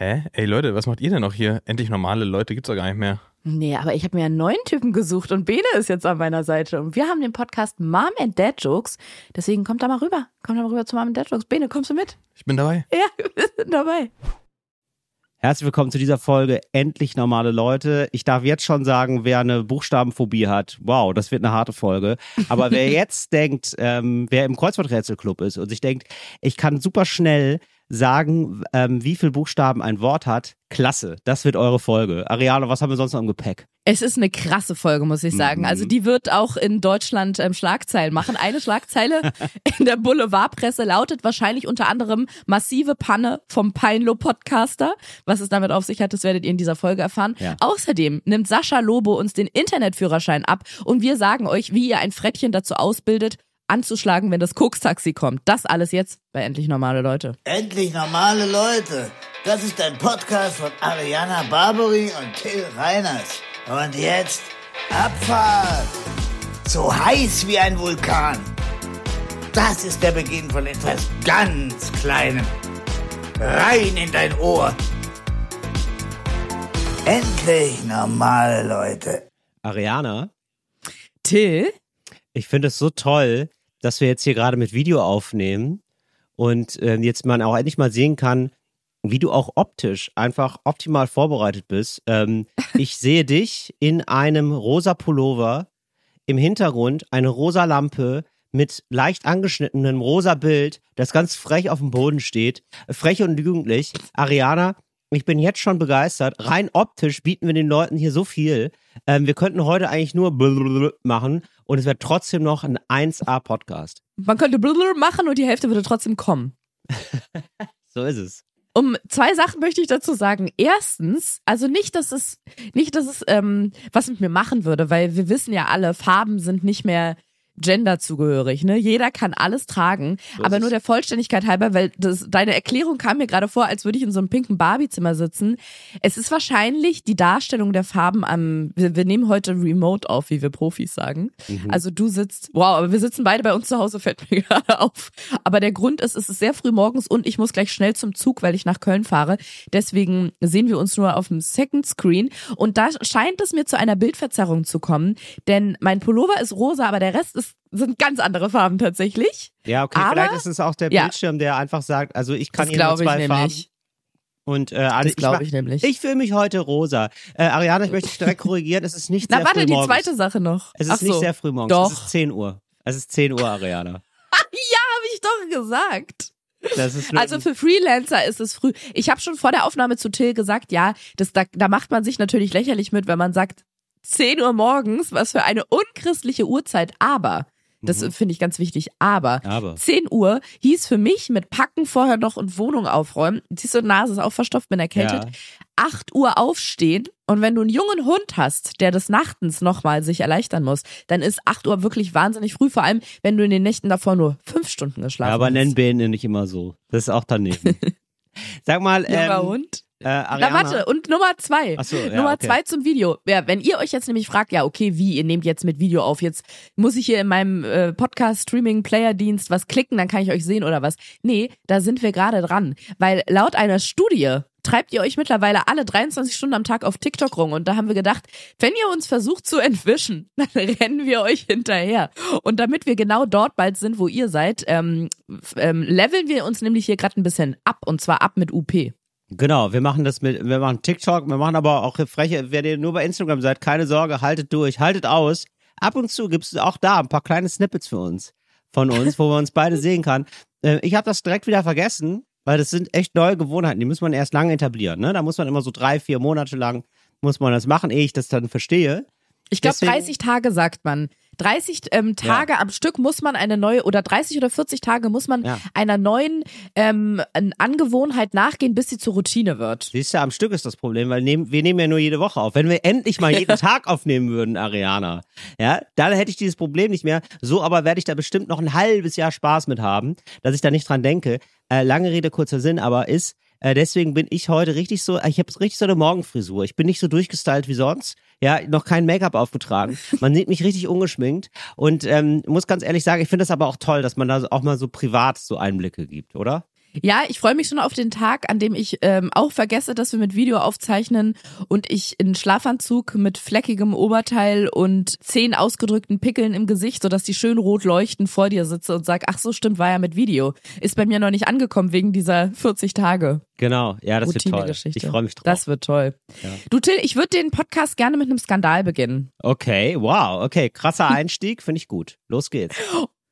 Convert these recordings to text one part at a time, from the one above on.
Hä? Ey Leute, was macht ihr denn noch hier? Endlich normale Leute gibt's doch gar nicht mehr. Nee, aber ich habe mir einen neuen Typen gesucht und Bene ist jetzt an meiner Seite. Und wir haben den Podcast Mom and Dad Jokes. Deswegen kommt da mal rüber. Kommt da mal rüber zu Mom and Dad Jokes. Bene, kommst du mit? Ich bin dabei. Ja, wir sind dabei. Herzlich willkommen zu dieser Folge Endlich normale Leute. Ich darf jetzt schon sagen, wer eine Buchstabenphobie hat, wow, das wird eine harte Folge. Aber wer jetzt denkt, ähm, wer im Kreuzworträtselclub ist und sich denkt, ich kann super schnell sagen, ähm, wie viel Buchstaben ein Wort hat, klasse, das wird eure Folge. Ariane, was haben wir sonst noch im Gepäck? Es ist eine krasse Folge, muss ich sagen. Also die wird auch in Deutschland ähm, Schlagzeilen machen. Eine Schlagzeile in der Boulevardpresse lautet wahrscheinlich unter anderem massive Panne vom Peinlo-Podcaster. Was es damit auf sich hat, das werdet ihr in dieser Folge erfahren. Ja. Außerdem nimmt Sascha Lobo uns den Internetführerschein ab und wir sagen euch, wie ihr ein Frettchen dazu ausbildet, anzuschlagen, wenn das Koks-Taxi kommt. Das alles jetzt bei Endlich Normale Leute. Endlich normale Leute. Das ist ein Podcast von Ariana Barbary und Till Reiners. Und jetzt Abfahrt. So heiß wie ein Vulkan. Das ist der Beginn von etwas ganz Kleinem. Rein in dein Ohr. Endlich normale Leute. Ariane, Till? ich finde es so toll, dass wir jetzt hier gerade mit Video aufnehmen und ähm, jetzt man auch endlich mal sehen kann, wie du auch optisch einfach optimal vorbereitet bist. Ähm, ich sehe dich in einem rosa Pullover, im Hintergrund eine rosa Lampe mit leicht angeschnittenem rosa Bild, das ganz frech auf dem Boden steht, frech und jugendlich. Ariana, ich bin jetzt schon begeistert. Rein optisch bieten wir den Leuten hier so viel. Ähm, wir könnten heute eigentlich nur machen und es wäre trotzdem noch ein 1A-Podcast. Man könnte machen und die Hälfte würde trotzdem kommen. So ist es. Um zwei Sachen möchte ich dazu sagen. Erstens, also nicht, dass es, nicht, dass es ähm, was mit mir machen würde, weil wir wissen ja alle, Farben sind nicht mehr genderzugehörig, ne? Jeder kann alles tragen, ist aber nur der Vollständigkeit halber, weil das, deine Erklärung kam mir gerade vor, als würde ich in so einem pinken Barbie-Zimmer sitzen. Es ist wahrscheinlich die Darstellung der Farben am, wir, wir nehmen heute remote auf, wie wir Profis sagen. Mhm. Also du sitzt, wow, aber wir sitzen beide bei uns zu Hause, fällt mir gerade auf. Aber der Grund ist, es ist sehr früh morgens und ich muss gleich schnell zum Zug, weil ich nach Köln fahre. Deswegen sehen wir uns nur auf dem Second Screen. Und da scheint es mir zu einer Bildverzerrung zu kommen, denn mein Pullover ist rosa, aber der Rest ist, sind ganz andere Farben tatsächlich. Ja, okay, Aber- vielleicht ist es auch der Ja. Bildschirm, der einfach sagt, also ich kann Das hier nur glaube ich zwei Farben. nämlich. Und äh, alle, Das glaube mach- ich nämlich. Ich fühle mich heute rosa. Äh, Ariane, ich möchte dich direkt korrigieren. Es ist nicht Na, sehr warte, früh die morgens. zweite Sache noch. Es ist Ach nicht so. sehr früh morgens. Doch. Es ist 10 Uhr. Es ist 10 Uhr, Ariane. Habe ich doch gesagt. Das ist Also für Freelancer ist es früh. Ich habe schon vor der Aufnahme zu Till gesagt, ja, das, da, da macht man sich natürlich lächerlich mit, wenn man sagt 10 Uhr morgens, was für eine unchristliche Uhrzeit. Aber, das finde ich ganz wichtig, aber, Aber. 10 Uhr hieß für mich mit Packen vorher noch und Wohnung aufräumen. Siehst du, Nase ist auch verstopft, bin erkältet. Ja. 8 Uhr aufstehen und wenn du einen jungen Hund hast, der des Nachtens nochmal sich erleichtern muss, dann ist 8 Uhr wirklich wahnsinnig früh, vor allem wenn du in den Nächten davor nur 5 Stunden geschlafen Ja, aber hast. nennen Bäne nicht immer so. Das ist auch daneben. Sag mal, Junger ähm, Hund. Äh. Na warte, und Nummer zwei. Ach so, ja, Nummer okay. zwei zum Video. Ja, wenn ihr euch jetzt nämlich fragt, ja, okay, wie, ihr nehmt jetzt mit Video auf, jetzt muss ich hier in meinem äh, Podcast-Streaming-Player-Dienst was klicken, dann kann ich euch sehen oder was. Nee, da sind wir gerade dran. Weil laut einer Studie treibt ihr euch mittlerweile alle 23 Stunden am Tag auf TikTok rum. Und da haben wir gedacht, wenn ihr uns versucht zu entwischen, dann rennen wir euch hinterher. Und damit wir genau dort bald sind, wo ihr seid, ähm, ähm, leveln wir uns nämlich hier gerade ein bisschen ab. Und zwar ab mit UP. Genau, wir machen das mit, wir machen TikTok, wir machen aber auch freche, wer ihr nur bei Instagram seid, keine Sorge, haltet durch, haltet aus. Ab und zu gibt es auch da ein paar kleine Snippets für uns, von uns, wo man uns beide sehen kann. Äh, ich habe das direkt wieder vergessen, weil das sind echt neue Gewohnheiten, die muss man erst lange etablieren. Ne? Da muss man immer so drei, vier Monate lang, muss man das machen, ehe ich das dann verstehe. Ich glaube, Deswegen- 30 Tage sagt man. 30 ähm, Tage am Stück muss man eine neue, oder 30 oder 40 Tage muss man Ja. einer neuen ähm, an- Angewohnheit nachgehen, bis sie zur Routine wird. Siehst du, am Stück ist das Problem, weil nehmen, wir nehmen ja nur jede Woche auf. Wenn wir endlich mal jeden Tag aufnehmen würden, Ariana, ja, dann hätte ich dieses Problem nicht mehr. So aber werde ich da bestimmt noch ein halbes Jahr Spaß mit haben, dass ich da nicht dran denke. Äh, lange Rede, kurzer Sinn, aber ist, äh, deswegen bin ich heute richtig so, ich habe richtig so eine Morgenfrisur. Ich bin nicht so durchgestylt wie sonst. Ja, noch kein Make-up aufgetragen. Man sieht mich richtig ungeschminkt. Und ähm, muss ganz ehrlich sagen, ich finde das aber auch toll, dass man da auch mal so privat so Einblicke gibt, oder? Ja, ich freue mich schon auf den Tag, an dem ich ähm, auch vergesse, dass wir mit Video aufzeichnen und ich in Schlafanzug mit fleckigem Oberteil und zehn ausgedrückten Pickeln im Gesicht, sodass die schön rot leuchten, vor dir sitze und sag, ach so, stimmt, war ja mit Video. Ist bei mir noch nicht angekommen wegen dieser 40 Tage. Genau, ja, das wird toll. Routine-Geschichte. Ich freue mich drauf. Das wird toll. Ja. Du Till, ich würde den Podcast gerne mit einem Skandal beginnen. okay, wow, okay, krasser Einstieg, finde ich gut. Los geht's.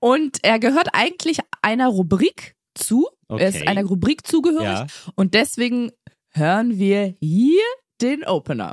Und er gehört eigentlich einer Rubrik zu. Er ist Okay. einer Rubrik zugehörig. Ja. Und deswegen hören wir hier den Opener.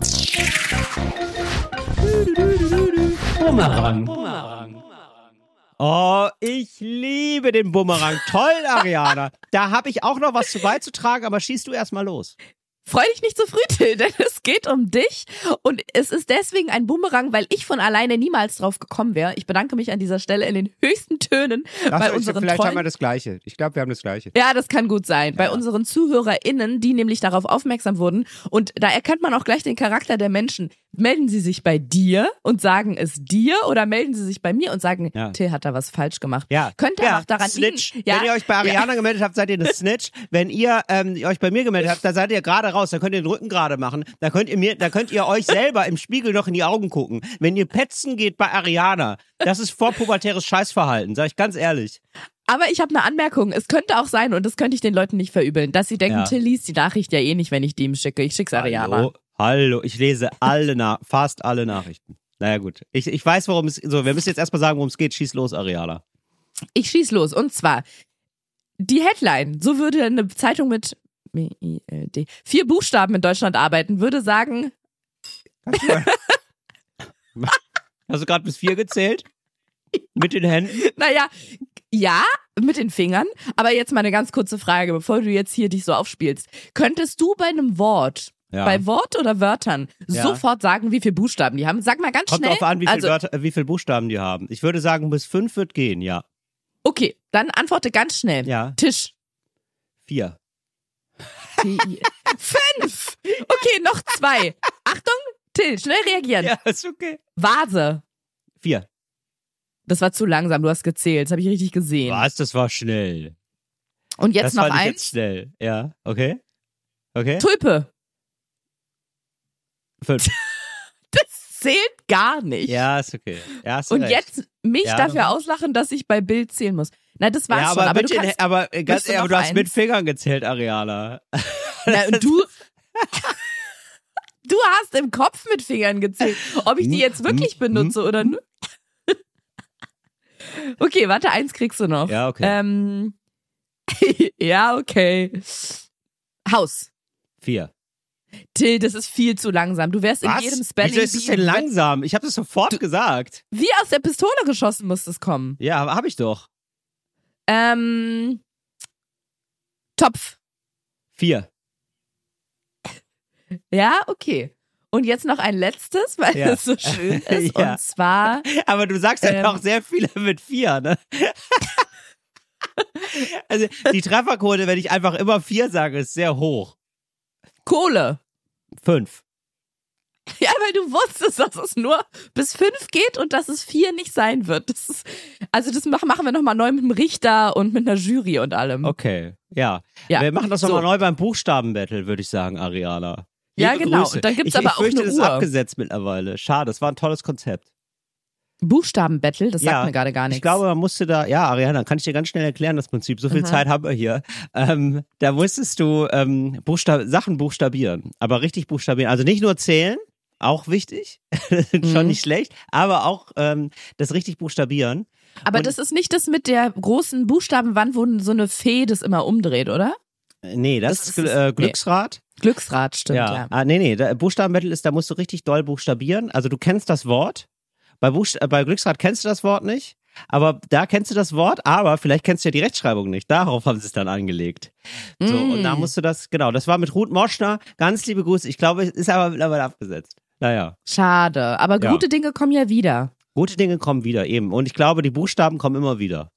Oh, ich liebe den Bumerang. Toll, Ariana. Da habe ich auch noch was zu beizutragen, aber schieß du erstmal los. Freu dich nicht zu früh, Till, denn es geht um dich. Und es ist deswegen ein Bumerang, weil ich von alleine niemals drauf gekommen wäre. Ich bedanke mich an dieser Stelle in den höchsten Tönen bei unseren vielleicht treuen haben wir das Gleiche. Ich glaube, wir haben das Gleiche. Ja, das kann gut sein. Bei unseren ZuhörerInnen, die nämlich darauf aufmerksam wurden. Und da erkennt man auch gleich den Charakter der Menschen. Melden sie sich bei dir und sagen es dir oder melden sie sich bei mir und sagen, Ja. Till hat da was falsch gemacht. Ja. Könnte ja, auch daran Snitch. liegen. Ja, Wenn ihr euch bei Ariana gemeldet habt, seid ihr eine Snitch. Wenn ihr ähm, euch bei mir gemeldet habt, dann seid ihr gerade raus. Dann könnt ihr den Rücken gerade machen. Da könnt ihr mir, da könnt ihr euch selber im Spiegel noch in die Augen gucken. Wenn ihr petzen geht bei Ariana, das ist vorpubertäres Scheißverhalten, sag ich ganz ehrlich. Aber ich habe eine Anmerkung. Es könnte auch sein, und das könnte ich den Leuten nicht verübeln, dass sie denken, Ja. Till liest die Nachricht ja eh nicht, wenn ich die ihm schicke. Ich schick's Ariana. Hallo, hallo, ich lese alle, Na fast alle Nachrichten. Naja, gut. Ich, ich weiß, worum es, so, wir müssen jetzt erstmal sagen, worum es geht. Schieß los, Ariana. Ich schieß los. Und zwar, die Headline, so würde eine Zeitung mit B-I-L-D, vier Buchstaben in Deutschland arbeiten, würde sagen, Hast du gerade bis vier gezählt? Mit den Händen? Naja, ja, mit den Fingern. Aber jetzt mal eine ganz kurze Frage, bevor du jetzt hier dich so aufspielst. Könntest du bei einem Wort, Ja. bei Wort oder Wörtern, Ja. sofort sagen, wie viele Buchstaben die haben? Sag mal ganz Kommt schnell. drauf an, wie viele also, Wörter, wie viele Buchstaben die haben. Ich würde sagen, bis fünf wird gehen, ja. okay, dann antworte ganz schnell. Ja. Tisch. Vier. Fünf. Okay, noch zwei. Achtung, Till, schnell reagieren. Ja, ist okay. Vase. Vier. Das war zu langsam, du hast gezählt, das habe ich richtig gesehen. Was? Das war schnell. Und jetzt das noch fand ich jetzt eins. schnell. Ja, okay. Okay. Tulpe. Fünf. Das zählt gar nicht. Ja, ist okay. Ja, Und recht. jetzt mich Ja. dafür auslachen, dass ich bei Bild zählen muss. Na, das war's ja, schon. aber, Aber mit du kannst, aber ganz du aber du hast mit? Fingern gezählt, Ariana. na, und du, du hast im Kopf mit Fingern gezählt. Ob ich die jetzt wirklich benutze oder nur. Okay, warte, eins kriegst du noch. Ja, okay. Ähm, ja, okay. Haus. Vier. Till, das ist viel zu langsam. Du wärst Was? in jedem Spelling Wieso ist es denn langsam? Ich habe das sofort gesagt. Wie aus der Pistole geschossen muss das kommen. Ja, habe ich doch. Ähm, Topf. Vier. Ja, okay. Und jetzt noch ein letztes, weil Ja. es so schön ist. Ja. Und zwar Aber du sagst ja Ähm. noch sehr viele mit vier, ne? also die Trefferquote, wenn ich einfach immer vier sage, ist sehr hoch. Kohle. Fünf. Ja, weil du wusstest, dass es nur bis fünf geht und dass es vier nicht sein wird. Das ist, also das machen, wir nochmal neu mit dem Richter und mit einer Jury und allem. Okay, ja. Ja. Wir machen das So. nochmal neu beim Buchstabenbattle, würde ich sagen, Ariana. Ja, Liebe genau. Grüße. Und dann gibt's ich, aber ich auch fürchte, eine das ist abgesetzt mittlerweile. Schade, das war ein tolles Konzept. Buchstabenbattle, das sagt ja, mir gerade gar nichts. Ich glaube, man musste da, ja, Ariana, kann ich dir ganz schnell erklären, das Prinzip. So viel Mhm. Zeit haben wir hier. Ähm, da musstest du ähm, Buchstab Sachen buchstabieren, aber richtig buchstabieren. Also nicht nur zählen, auch wichtig, schon Mhm. nicht schlecht, aber auch ähm, das richtig buchstabieren. aber und- das ist nicht das mit der großen Buchstabenwand, wo so eine Fee das immer umdreht, oder? Äh, Nee, das, Das ist äh, Glücksrad. Glücksrad, stimmt, ja. Ah, nee, nee, Buchstabenbattle ist, da musst du richtig doll buchstabieren. Also du kennst das Wort. Bei, Buchst äh, bei Glücksrad kennst du das Wort nicht. Aber da kennst du das Wort, aber vielleicht kennst du ja die Rechtschreibung nicht. Darauf haben sie es dann angelegt. So, Mm. und da musst du das, genau, das war mit Ruth Moschner. Ganz liebe Grüße. Ich glaube, es ist aber mittlerweile abgesetzt. Naja, Schade. Aber Ja. gute Dinge kommen ja wieder. gute Dinge kommen wieder eben. Und ich glaube, die Buchstaben kommen immer wieder.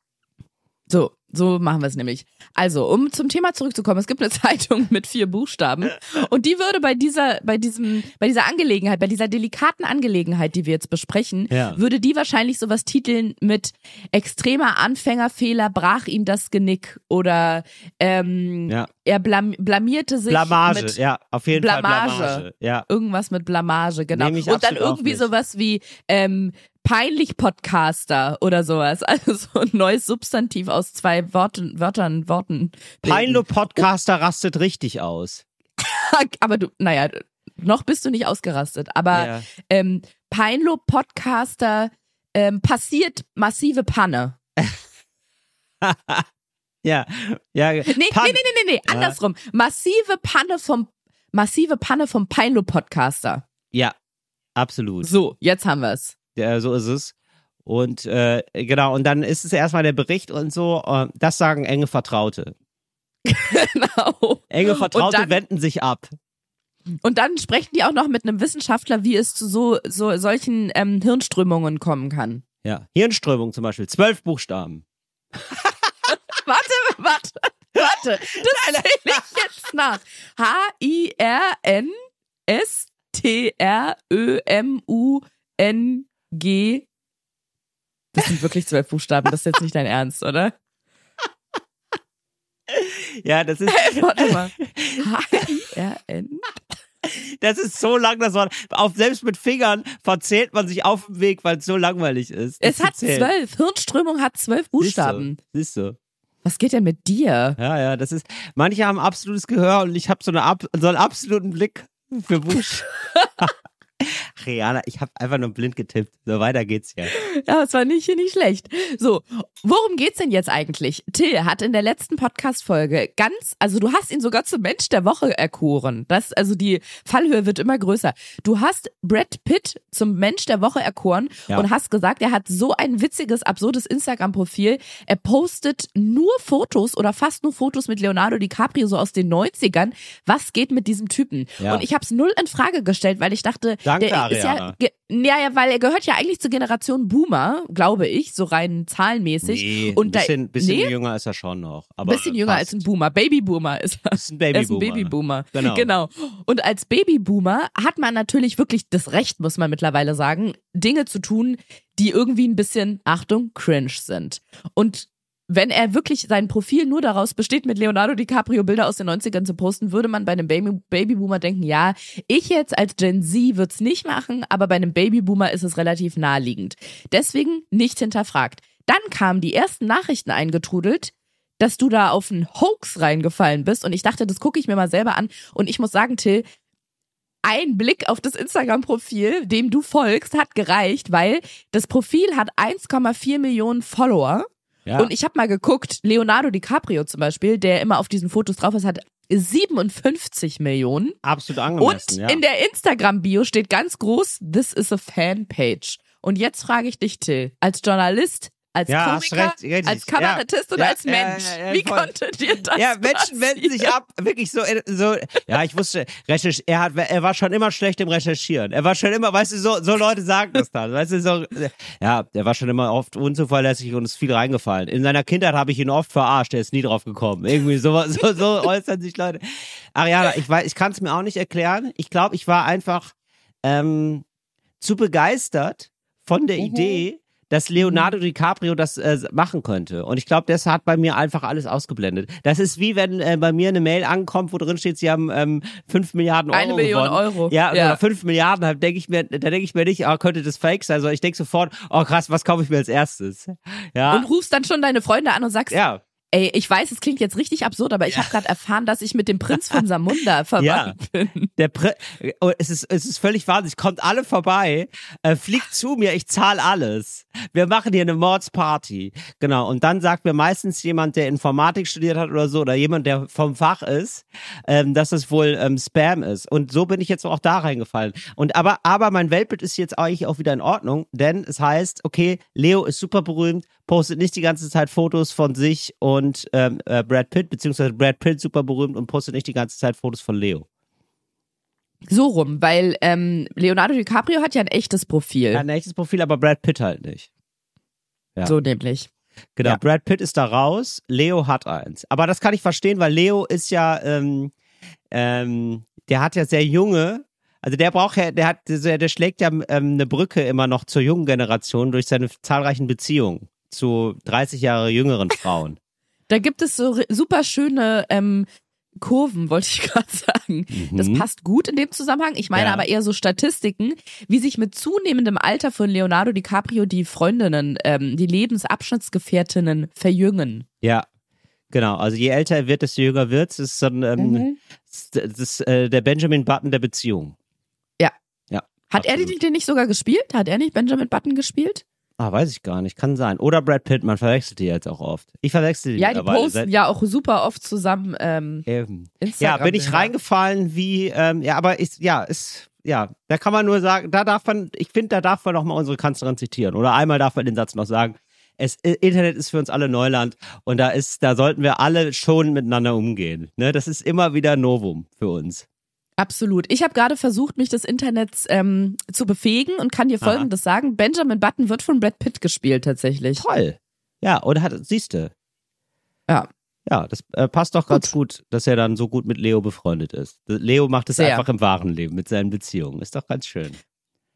So, so machen wir es nämlich. Also, um zum Thema zurückzukommen, es gibt eine Zeitung mit vier Buchstaben und die würde bei dieser, bei diesem, bei dieser Angelegenheit, bei dieser delikaten Angelegenheit, die wir jetzt besprechen, Ja. würde die wahrscheinlich sowas titeln mit extremer Anfängerfehler brach ihm das Genick oder ähm, Ja. er blam blamierte sich Blamage, mit ja, auf jeden Blamage. Fall Blamage. Ja. irgendwas mit Blamage, genau. Und dann irgendwie sowas wie ähm, peinlich Podcaster oder sowas. Also so ein neues Substantiv aus zwei Worten, Wörtern, Worten. Peinlo Podcaster rastet richtig aus. Aber du, naja, noch bist du nicht ausgerastet. Aber Ja. ähm, Peinlo Podcaster ähm, passiert massive Panne. Ja, ja. Nee, nee, nee, nee, nee, nee, andersrum. Massive Panne vom massive Panne vom Peinlo Podcaster. Ja, absolut. So, jetzt haben wir es. Ja, so ist es. Und äh, genau, und dann ist es erstmal der Bericht und so, äh, das sagen enge Vertraute. genau. Enge Vertraute dann- wenden sich ab. Und dann sprechen die auch noch mit einem Wissenschaftler, wie es zu so, so solchen ähm, Hirnströmungen kommen kann. Ja. Hirnströmung zum Beispiel, zwölf Buchstaben. Warte, warte, warte. Das zähle ich jetzt nach. H-I-R-N-S-T-R-Ö-M-U-N-G. Das sind wirklich zwölf Buchstaben. Das ist jetzt nicht dein Ernst, oder? Ja, das ist, Warte mal. H-I-R-N. das ist so lang, das Wort. Auf, selbst mit Fingern verzählt man sich auf dem Weg, weil es so langweilig ist. Es hat zählen. zwölf. Hirnströmung hat zwölf Buchstaben. Siehst du. Siehst du. Was geht denn mit dir? Ja, ja, das ist. Manche haben absolutes Gehör und ich habe so, eine so einen absoluten Blick für Busch. Rihanna, ich habe einfach nur blind getippt. So weiter geht's ja. Ja, es war nicht, nicht schlecht. So, worum geht's denn jetzt eigentlich? Till hat in der letzten Podcast-Folge ganz, also du hast ihn sogar zum Mensch der Woche erkoren. Das, also die Fallhöhe wird immer größer. Du hast Brad Pitt zum Mensch der Woche erkoren Ja. und hast gesagt, er hat so ein witziges, absurdes Instagram-Profil. Er postet nur Fotos oder fast nur Fotos mit Leonardo DiCaprio so aus den 90ern. Was geht mit diesem Typen? Ja. Und ich habe es null in Frage gestellt, weil ich dachte, Danke, der ist ja, Ariana. ge- ja, ja, weil er gehört ja eigentlich zur Generation Boomer, glaube ich, so rein zahlenmäßig. Nee, und ein bisschen, da, bisschen nee, jünger ist er schon noch. Aber bisschen jünger passt. als ein Boomer. Babyboomer ist er. Ist ein Er ist ein Babyboomer. Babyboomer. Genau. genau. Und als Babyboomer hat man natürlich wirklich das Recht, muss man mittlerweile sagen, Dinge zu tun, die irgendwie ein bisschen, Achtung, cringe sind. Und wenn er wirklich sein Profil nur daraus besteht, mit Leonardo DiCaprio Bilder aus den 90ern zu posten, würde man bei einem Baby Babyboomer denken, ja, ich jetzt als Gen Z würd's nicht machen, aber bei einem Babyboomer ist es relativ naheliegend. Deswegen nicht hinterfragt. Dann kamen die ersten Nachrichten eingetrudelt, dass du da auf einen Hoax reingefallen bist und ich dachte, das gucke ich mir mal selber an und ich muss sagen, Till, ein Blick auf das Instagram-Profil, dem du folgst, hat gereicht, weil das Profil hat 1,4 Millionen Follower Ja. und ich habe mal geguckt, Leonardo DiCaprio zum Beispiel, der immer auf diesen Fotos drauf ist, hat 57 Millionen. Absolut Und angemessen, ja. in der Instagram-Bio steht ganz groß, this is a Fanpage. Und jetzt frage ich dich, Till, als Journalist, als Ja, Komiker, recht, als Kabarettist Ja, oder ja, als Mensch, wie voll. konnte dir das ja, Menschen wenden sich ab, wirklich so, äh, so. Ja, ich wusste, recherch, er hat, er war schon immer schlecht im Recherchieren. Er war schon immer, weißt du, so, so Leute sagen das dann, weißt du, so. Ja, er war schon immer oft unzuverlässig und ist viel reingefallen. In seiner Kindheit habe ich ihn oft verarscht, er ist nie drauf gekommen. Irgendwie so, so, so äußern sich Leute. Ariana, ich weiß, ich kann es mir auch nicht erklären. Ich glaube, ich war einfach ähm, zu begeistert von der Mhm. Idee, dass Leonardo DiCaprio das äh, machen könnte. Und ich glaube, das hat bei mir einfach alles ausgeblendet. Das ist wie wenn äh, bei mir eine Mail ankommt, wo drin steht, sie haben ähm, 5 Milliarden Euro Eine Million gewonnen. Euro. Ja, Ja. oder 5 Milliarden, da denke ich mir, da denke ich mir nicht, oh, könnte das fake sein, sondern ich denke sofort, oh krass, was kaufe ich mir als erstes? Ja. Und rufst dann schon deine Freunde an und sagst, ja. Ey, ich weiß, es klingt jetzt richtig absurd, aber ich habe gerade erfahren, dass ich mit dem Prinz von Samunda verwandt bin. Der Pri oh, es ist es ist völlig wahnsinnig. Kommt alle vorbei, äh, fliegt zu mir, ich zahle alles. Wir machen hier eine Mordsparty. Genau. Und dann sagt mir meistens jemand, der Informatik studiert hat oder so, oder jemand, der vom Fach ist, ähm, dass es wohl ähm, Spam ist. Und so bin ich jetzt auch da reingefallen. Und aber aber mein Weltbild ist jetzt eigentlich auch wieder in Ordnung, denn es heißt, okay, Leo ist super berühmt, postet nicht die ganze Zeit Fotos von sich und ähm, äh, Brad Pitt, beziehungsweise Brad Pitt super berühmt und postet nicht die ganze Zeit Fotos von Leo. So rum, weil ähm, Leonardo DiCaprio hat ja ein echtes Profil. Ja, ein echtes Profil, aber Brad Pitt halt nicht. ja. So nämlich. Genau, Ja. Brad Pitt ist da raus, Leo hat eins. Aber das kann ich verstehen, weil Leo ist ja, ähm, ähm, der hat ja sehr junge, also der braucht ja, der hat, der, der schlägt ja ähm, eine Brücke immer noch zur jungen Generation durch seine zahlreichen Beziehungen zu 30 Jahre jüngeren Frauen. Da gibt es so super schöne ähm, Kurven, wollte ich gerade sagen. Das Mhm. passt gut in dem Zusammenhang. Ich meine Ja. aber eher so Statistiken, wie sich mit zunehmendem Alter von Leonardo DiCaprio die Freundinnen, ähm, die Lebensabschnittsgefährtinnen verjüngen. Ja, genau. Also je älter er wird, desto jünger wird es. ist so ein, ähm, Mhm. das ist, das äh, der Benjamin Button der Beziehung. Ja. Ja. Hat er absolut. den den nicht sogar gespielt? Hat er nicht Benjamin Button gespielt? Ah, weiß ich gar nicht. Kann sein. Oder Brad Pitt, man verwechselt die jetzt auch oft. Ich verwechsel die Ja, die posten ja auch super oft zusammen ähm, Eben. Ja, Instagram. bin ich reingefallen wie, ähm, ja, aber ist, ja, ist, ja, da kann man nur sagen, da darf man, ich finde, da darf man noch mal unsere Kanzlerin zitieren. Oder einmal darf man den Satz noch sagen. Es, Internet ist für uns alle Neuland und da ist, da sollten wir alle schon miteinander umgehen. Ne, das ist immer wieder Novum für uns. Absolut. Ich habe gerade versucht, mich des Internets ähm, zu befähigen und kann dir Aha. Folgendes sagen. Benjamin Button wird von Brad Pitt gespielt tatsächlich. Toll. Ja, oder hat, siehste. Ja. Ja, das äh, passt doch ganz gut, dass er dann so gut mit Leo befreundet ist. Leo macht es einfach im wahren Leben mit seinen Beziehungen. Ist doch ganz schön.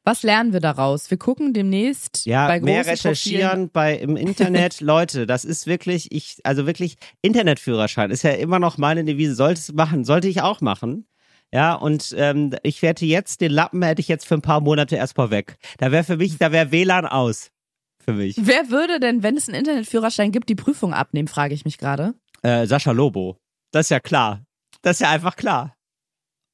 Was lernen wir daraus? Wir gucken demnächst Ja, bei mehr recherchieren bei im Internet, Leute, das ist wirklich, ich, also wirklich, Internetführerschein ist ja immer noch meine Devise, sollte es machen, sollte ich auch machen. Ja, und ähm, ich werde jetzt, den Lappen hätte ich jetzt für ein paar Monate erstmal weg. Da wäre für mich, da wäre WLAN aus. Für mich. Wer würde denn, wenn es einen Internetführerschein gibt, die Prüfung abnehmen, frage ich mich gerade. Äh, Sascha Lobo. Das ist ja klar. Das ist ja einfach klar.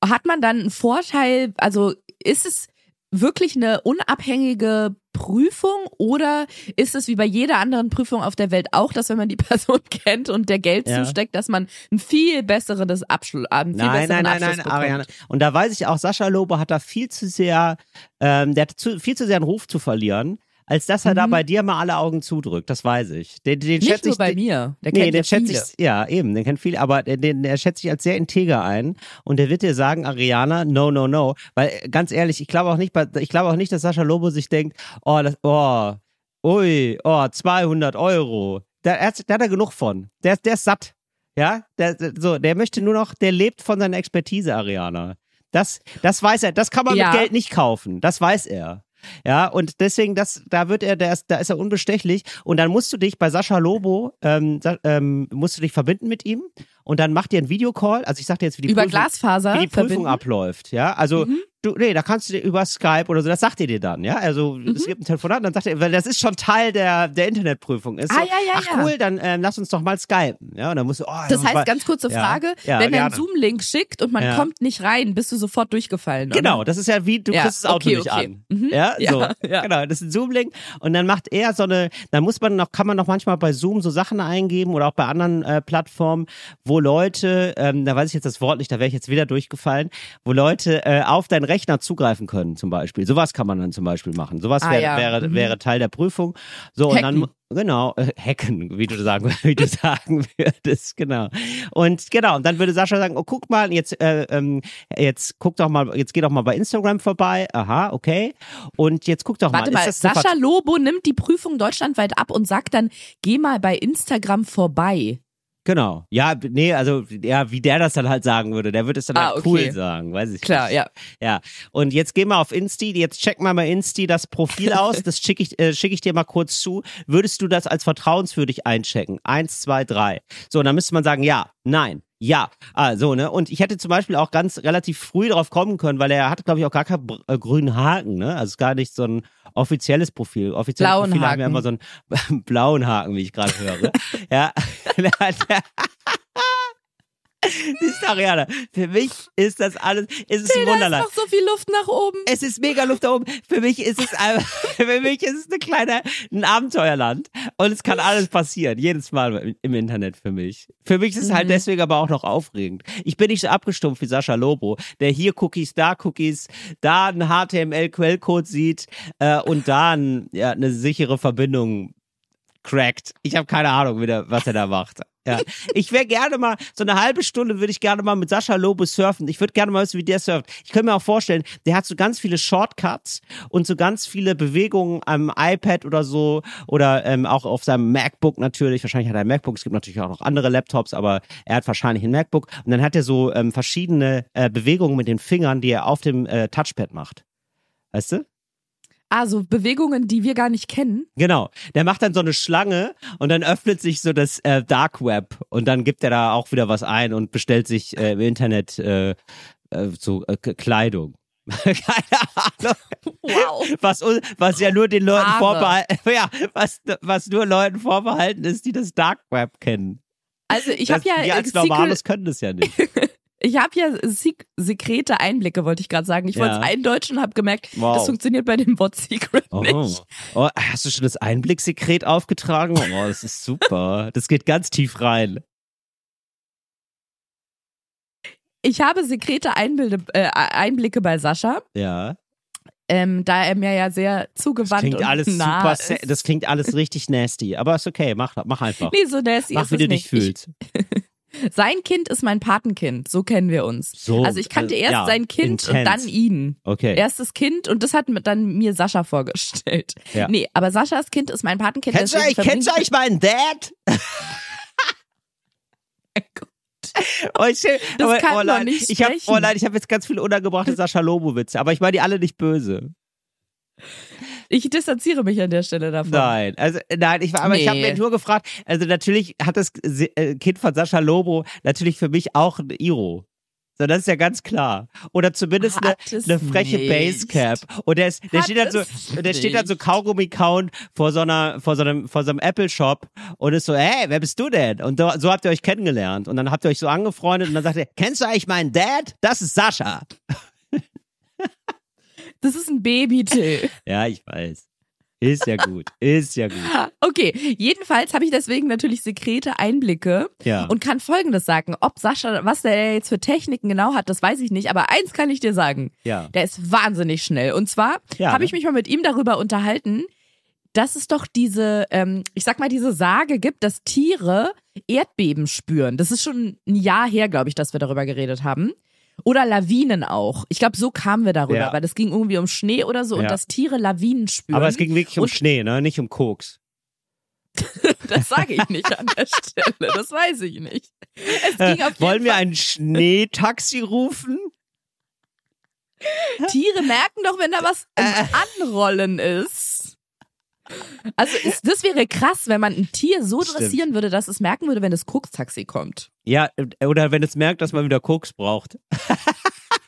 Hat man dann einen Vorteil, also ist es wirklich eine unabhängige Prüfung oder ist es wie bei jeder anderen Prüfung auf der Welt auch, dass wenn man die Person kennt und der Geld Ja. zusteckt, dass man ein viel besseres Abschluss, einen viel Nein, besseren nein, nein, Abschluss nein, bekommt. Ariane. Und da weiß ich auch, Sascha Lobo hat da viel zu sehr, ähm, der hat zu, viel zu sehr einen Ruf zu verlieren, als dass er da Mhm. bei dir mal alle Augen zudrückt. Das weiß ich. Den, den Nicht schätze nur ich, bei den, mir. Der nee, kennt den ja schätze viele. ich, ja, eben, den kennt viele, aber den, den, der schätze ich als sehr integer ein. Und der wird dir sagen, Ariana, no, no, no. Weil, äh, ganz ehrlich, ich glaube auch nicht, ich glaube auch nicht, dass Sascha Lobo sich denkt, oh, das, oh, ui, oh, 200 Euro. Da, hat- da hat er genug von. Der, der ist satt. Ja, der, der- so, der möchte nur noch, der lebt von seiner Expertise, Ariana. Das, das weiß er, das kann man Ja. mit Geld nicht kaufen. Das weiß er. Ja, und deswegen, das, da wird er, der ist, da ist er unbestechlich. Und dann musst du dich bei Sascha Lobo, ähm, ähm, musst du dich verbinden mit ihm und dann macht ihr einen Videocall. Also ich sag dir jetzt, wie die Über Prüfung, Glasfaser wie die Prüfung verbinden? abläuft. Ja, also Mhm. Du, nee, da kannst du dir über Skype oder so, das sagt ihr dir dann, ja. Also Mhm. es gibt ein Telefonat, dann sagt er, weil das ist schon Teil der, der Internetprüfung. Ist Ah, so, ja, ja, ach ja. cool, dann ähm, lass uns doch mal skypen. Ja, und dann musst du, oh, Das mal- heißt, ganz kurze. Frage, Ja, wenn er einen. Zoom-Link schickt und man kommt nicht rein, bist du sofort durchgefallen. Genau, Oder? das ist ja wie, du kriegst das Auto okay, nicht okay. an. Mhm. Ja, so. ja. Genau, das ist ein Zoom-Link. Und dann macht er so eine, dann muss man noch, kann man noch manchmal bei Zoom so Sachen eingeben oder auch bei anderen äh, Plattformen, wo Leute, ähm, da weiß ich jetzt das Wort nicht, da wäre ich jetzt wieder durchgefallen, wo Leute äh, auf deinen Rechner zugreifen können, zum Beispiel. Sowas kann man dann zum Beispiel machen. Sowas Ah, wär, ja. wäre, Mhm. wäre Teil der Prüfung. So, und dann Hacken. Genau, äh, hacken, wie du sagen, wie du sagen würdest, genau. Und genau, und dann würde Sascha sagen, oh, guck mal, jetzt, äh, ähm, jetzt guck doch mal, jetzt geh doch mal bei Instagram vorbei. Aha, okay. Und jetzt guck doch Warte mal, mal, das eine Sascha Lobo nimmt die Prüfung deutschlandweit ab und sagt dann, geh mal bei Instagram vorbei. Genau. Ja, nee, also ja, wie der das dann halt sagen würde, der würde es dann Ah, halt okay. cool sagen, weiß ich Klar, nicht. ja. Ja. Und jetzt geh mal auf Insti, jetzt check mal bei Insti das Profil aus, das schicke ich, äh, schick ich dir mal kurz zu. Würdest du das als vertrauenswürdig einchecken? Eins, zwei, drei. So, und dann müsste man sagen, ja, nein. Ja, also, ne? Und ich hätte zum Beispiel auch ganz relativ früh drauf kommen können, weil er hat, glaube ich, auch gar keinen äh, grünen Haken, ne? Also gar nicht so ein offizielles Profil. Offizielle Blauen Profile haben ja Haken. immer so einen blauen Haken, wie ich gerade höre. ja. Siehst du, Ariana, für mich ist das alles, ist es ein Da ist Wunderland. noch so viel Luft nach oben. Es ist mega Luft da oben. Für mich ist es einfach, für mich ist es eine kleine, ein Abenteuerland. Und es kann alles passieren. Jedes Mal im Internet für mich. Für mich ist es halt Mhm. deswegen aber auch noch aufregend. Ich bin nicht so abgestumpft wie Sascha Lobo, der hier Cookies, da Cookies, da einen HTML-Quellcode sieht, äh, und da ein, ja, eine sichere Verbindung cracked. Ich habe keine Ahnung, wie der, was er da macht. Ja. Ich wäre gerne mal, so eine halbe Stunde würde ich gerne mal mit Sascha Lobo surfen. Ich würde gerne mal wissen, wie der surft. Ich könnte mir auch vorstellen, der hat so ganz viele Shortcuts und so ganz viele Bewegungen am iPad oder so oder ähm, auch auf seinem MacBook natürlich. Wahrscheinlich hat er ein MacBook. Es gibt natürlich auch noch andere Laptops, aber er hat wahrscheinlich ein MacBook. Und dann hat er so ähm, verschiedene äh, Bewegungen mit den Fingern, die er auf dem äh, Touchpad macht. Weißt du? Also Bewegungen, die wir gar nicht kennen. Genau. Der macht dann so eine Schlange und dann öffnet sich so das äh, Dark Web und dann gibt er da auch wieder was ein und bestellt sich äh, im Internet äh, äh, so äh, Kleidung. Keine Ahnung. Wow. Was, un- was ja nur den Leuten vorbehalten, ja, was, was nur Leuten vorbehalten ist, die das Dark Web kennen. Also ich habe ja wir als Normales können das ja nicht. Ich habe ja sek sekrete Einblicke, wollte ich gerade sagen. Ich wollte Ja. es eindeutschen und habe gemerkt, Wow. das funktioniert bei dem Bot Secret Oh. nicht. oh, hast du schon das Einblicksekret aufgetragen? Oh, das ist super. Das geht ganz tief rein. Ich habe sekrete Einbilde, äh, Einblicke bei Sascha, Ja. ähm, da er mir ja sehr Das zugewandt klingt und alles nah super, ist. das klingt alles richtig nasty, aber ist okay, mach, mach einfach. Nee, so nasty mach, ist wie es du dich nicht. fühlst. Ich, sein Kind ist mein Patenkind, so kennen wir uns. So, also ich kannte also, erst ja, sein Kind und intens. dann ihn. Okay. Erst das Kind und das hat mir dann mir Sascha vorgestellt. Ja. Nee, aber Saschas Kind ist mein Patenkind. kennst, du eigentlich, kennst du eigentlich meinen Dad? Oh, ich, Das aber, kann oh, nein, nicht ich hab, oh nein, ich habe jetzt ganz viele unangebrachte Sascha Lobo-Witze, aber ich meine die alle nicht böse. Ich distanziere mich an der Stelle davon. Nein, also nein, ich war, aber ich habe Nee. mir nur gefragt, also natürlich hat das äh, Kind von Sascha Lobo natürlich für mich auch ein Iro. So, das ist ja ganz klar. Oder zumindest eine, eine freche nicht. Basecap. Und der, ist, der Hat steht dann so, der steht dann so. Kaugummi-Count vor so einer, vor so einem, vor so einem Apple-Shop und ist so, hey, wer bist du denn? Und so, so habt ihr euch kennengelernt. Und dann habt ihr euch so angefreundet und dann sagt er, kennst du eigentlich meinen Dad? Das ist Sascha. Das ist ein Baby, Till. Ja, ich weiß. Ist ja gut. Ist ja gut. Okay, jedenfalls habe ich deswegen natürlich sekrete Einblicke Ja. und kann Folgendes sagen. Ob Sascha, was der jetzt für Techniken genau hat, das weiß ich nicht, aber eins kann ich dir sagen. Ja. Der ist wahnsinnig schnell. Und zwar Ja, habe ne? ich mich mal mit ihm darüber unterhalten, dass es doch diese, ähm, ich sag mal, diese Sage gibt, dass Tiere Erdbeben spüren. Das ist schon ein Jahr her, glaube ich, dass wir darüber geredet haben. Oder Lawinen auch. Ich glaube, so kamen wir darüber, Ja. weil das ging irgendwie um Schnee oder so und Ja. dass Tiere Lawinen spüren. Aber es ging wirklich um Und- Schnee, ne? Nicht um Koks. Das sage ich nicht an der Stelle. Das weiß ich nicht. Es ging auf jeden Wollen wir Fall. ein Schneetaxi rufen? Tiere merken doch, wenn da was im Äh. Anrollen ist. Also ist, das wäre krass, wenn man ein Tier so Stimmt. dressieren würde, dass es merken würde, wenn das Kokstaxi kommt. Ja, oder wenn es merkt, dass man wieder Koks braucht.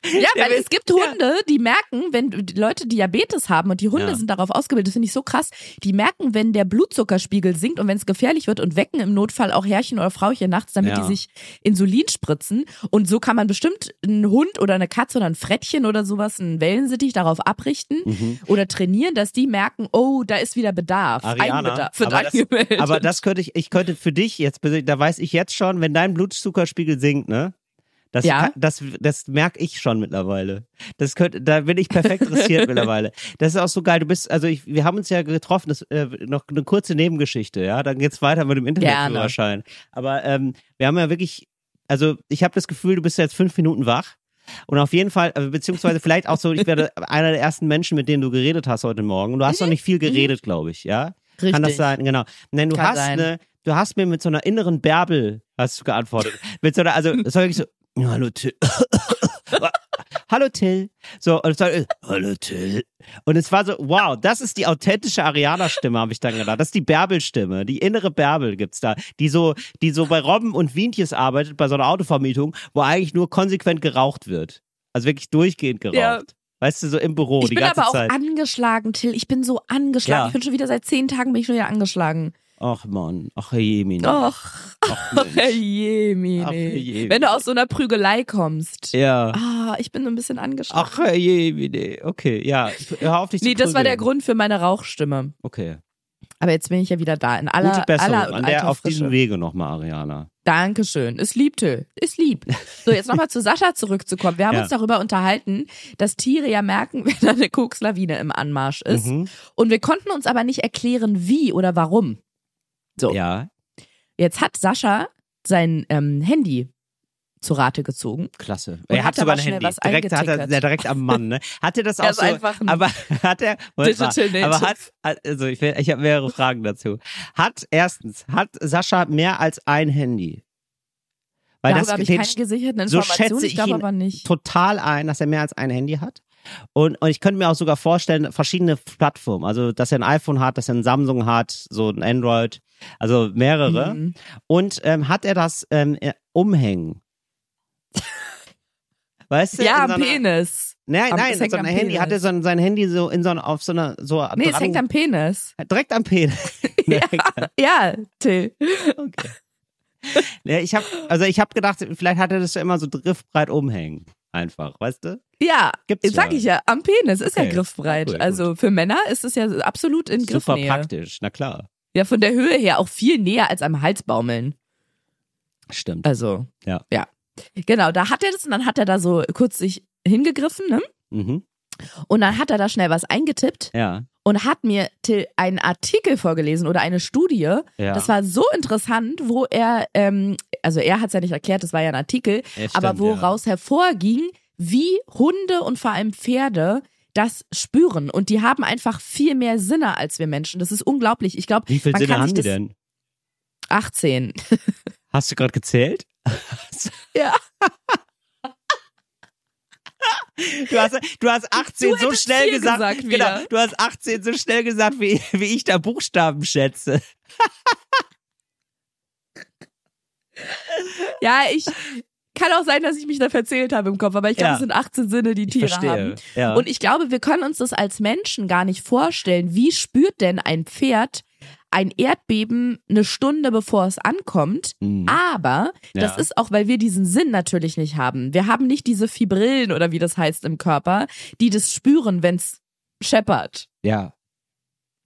Ja, weil es gibt Hunde, die merken, wenn Leute Diabetes haben und die Hunde Ja. sind darauf ausgebildet, das finde ich so krass, die merken, wenn der Blutzuckerspiegel sinkt und wenn es gefährlich wird und wecken im Notfall auch Herrchen oder Frauchen nachts, damit Ja. die sich Insulin spritzen. Und so kann man bestimmt einen Hund oder eine Katze oder ein Frettchen oder sowas, einen Wellensittich darauf abrichten Mhm. oder trainieren, dass die merken, oh, da ist wieder Bedarf. Ariana, Eigenbedarf wird aber das, angemeldet. aber das könnte ich, ich könnte für dich jetzt, da weiß ich jetzt schon, wenn dein Blutzuckerspiegel sinkt, ne? Das, Ja. kann- das, das merke ich schon mittlerweile. Das könnte, da bin ich perfekt dressiert mittlerweile. Das ist auch so geil. Du bist, also ich, wir haben uns ja getroffen, das, äh, noch eine kurze Nebengeschichte, ja. Dann geht's weiter mit dem Internetführerschein. Aber ähm, wir haben ja wirklich, also ich habe das Gefühl, du bist jetzt fünf Minuten wach. Und auf jeden Fall, äh, beziehungsweise vielleicht auch so, ich werde einer der ersten Menschen, mit denen du geredet hast heute Morgen. Und du hast noch nicht viel geredet, glaube ich, ja? Richtig. Kann das sein? Genau. Nein, du Kann hast sein. eine, du hast mir mit so einer inneren Bärbel, hast du geantwortet. mit so einer, also, so, hallo Till. hallo Till. So, und es war, hallo Till. Und es war so, wow, das ist die authentische Ariana-Stimme, habe ich dann gedacht. Das ist die Bärbel-Stimme. Die innere Bärbel gibt's da. Die so, die so bei Robben und Wientjes arbeitet, bei so einer Autovermietung, wo eigentlich nur konsequent geraucht wird. Also wirklich durchgehend geraucht. Ja. Weißt du, so im Büro ich die bin ganze aber auch Zeit. angeschlagen, Till. Ich bin so angeschlagen. Ja. Ich bin schon wieder seit zehn Tagen bin ich schon wieder angeschlagen. Ach Mann, ach Jemin. Ach, Ach, ach Mensch. je, Ach, je. Wenn du aus so einer Prügelei kommst. Ja. Ah, ich bin so ein bisschen angeschlagen. Ach je, okay, ja. Hör auf dich nee, zu das war der. Grund für meine Rauchstimme. Okay. Aber jetzt bin ich ja wieder da. In aller, Gute Besserung aller an der, auf diesem. Wege nochmal, Ariana. Dankeschön. Ist lieb, Till. Ist lieb. So, jetzt nochmal zu Sascha zurückzukommen. Wir haben Ja. uns darüber unterhalten, dass Tiere ja merken, wenn da eine Kokslawine im Anmarsch ist. Mhm. Und wir konnten uns aber nicht erklären, wie oder warum. So, Ja, jetzt hat Sascha sein ähm, Handy zu Rate gezogen. klasse. Und er hat sogar ein Handy. Direkt hat er ja, direkt am Mann, ne? Hat er das Er auch ist so? einfach ein aber hat er Moment mal, Digital aber hat also ich, will- ich habe mehrere Fragen dazu. Hat erstens hat Sascha mehr als ein Handy? Weil Darüber das habe ich den keine gesicherten so Informationen. schätze ich ich ihn aber nicht. total ein, dass er mehr als ein Handy hat. Und, und ich könnte mir auch sogar vorstellen, verschiedene Plattformen. Also, dass er ein iPhone hat, dass er ein Samsung hat, so ein Android, also mehrere. Mhm. Und ähm, hat er das ähm, äh, umhängen? Weißt du? Ja, in so Penis. Nein, Am- nein, es so ein am Handy. Penis. Hat er so ein, sein Handy so in so auf so einer, so Nee, es dran- hängt am Penis. direkt am Penis. Ja, ja, Till. okay. Ja, ich habe, also ich habe gedacht, vielleicht hat er das ja immer so griffbreit umhängen. Einfach, weißt du? Ja, Gibt's sag ja. ich ja, am Penis ist ja Okay. griffbreit. Cool, gut. also für Männer ist es ja absolut in Super Griffnähe. praktisch, na klar. Ja, von der Höhe her auch viel näher als am Halsbaumeln. Stimmt. Also, Ja. Ja. Genau, da hat er das und dann hat er da so kurz sich hingegriffen, ne? Mhm. Und dann hat er da schnell was eingetippt Ja. und hat mir einen Artikel vorgelesen oder eine Studie. Ja. Das war so interessant, wo er, ähm, also er hat es ja nicht erklärt, das war ja ein Artikel, Ja, stimmt, aber woraus hervorging, wie Hunde und vor allem Pferde das spüren. Und die haben einfach viel mehr Sinne als wir Menschen. Das ist unglaublich. Ich glaube, Wie viel man Sinne haben die denn? 18. Hast du gerade gezählt? Ja. Du hast, du hast 18 Du so schnell gesagt, gesagt genau, wieder. du hast 18 so schnell gesagt, wie, wie ich da Buchstaben schätze. Ja, ich kann auch sein, dass ich mich da verzählt habe im Kopf, aber ich glaube, Ja. es sind 18 Sinne, die Tiere haben. Ja. Und ich glaube, wir können uns das als Menschen gar nicht vorstellen. Wie spürt denn ein Pferd ein Erdbeben eine Stunde bevor es ankommt? Mhm. Aber das Ja. ist auch, weil wir diesen Sinn natürlich nicht haben. Wir haben nicht diese Fibrillen oder wie das heißt im Körper, die das spüren, wenn's scheppert. ja.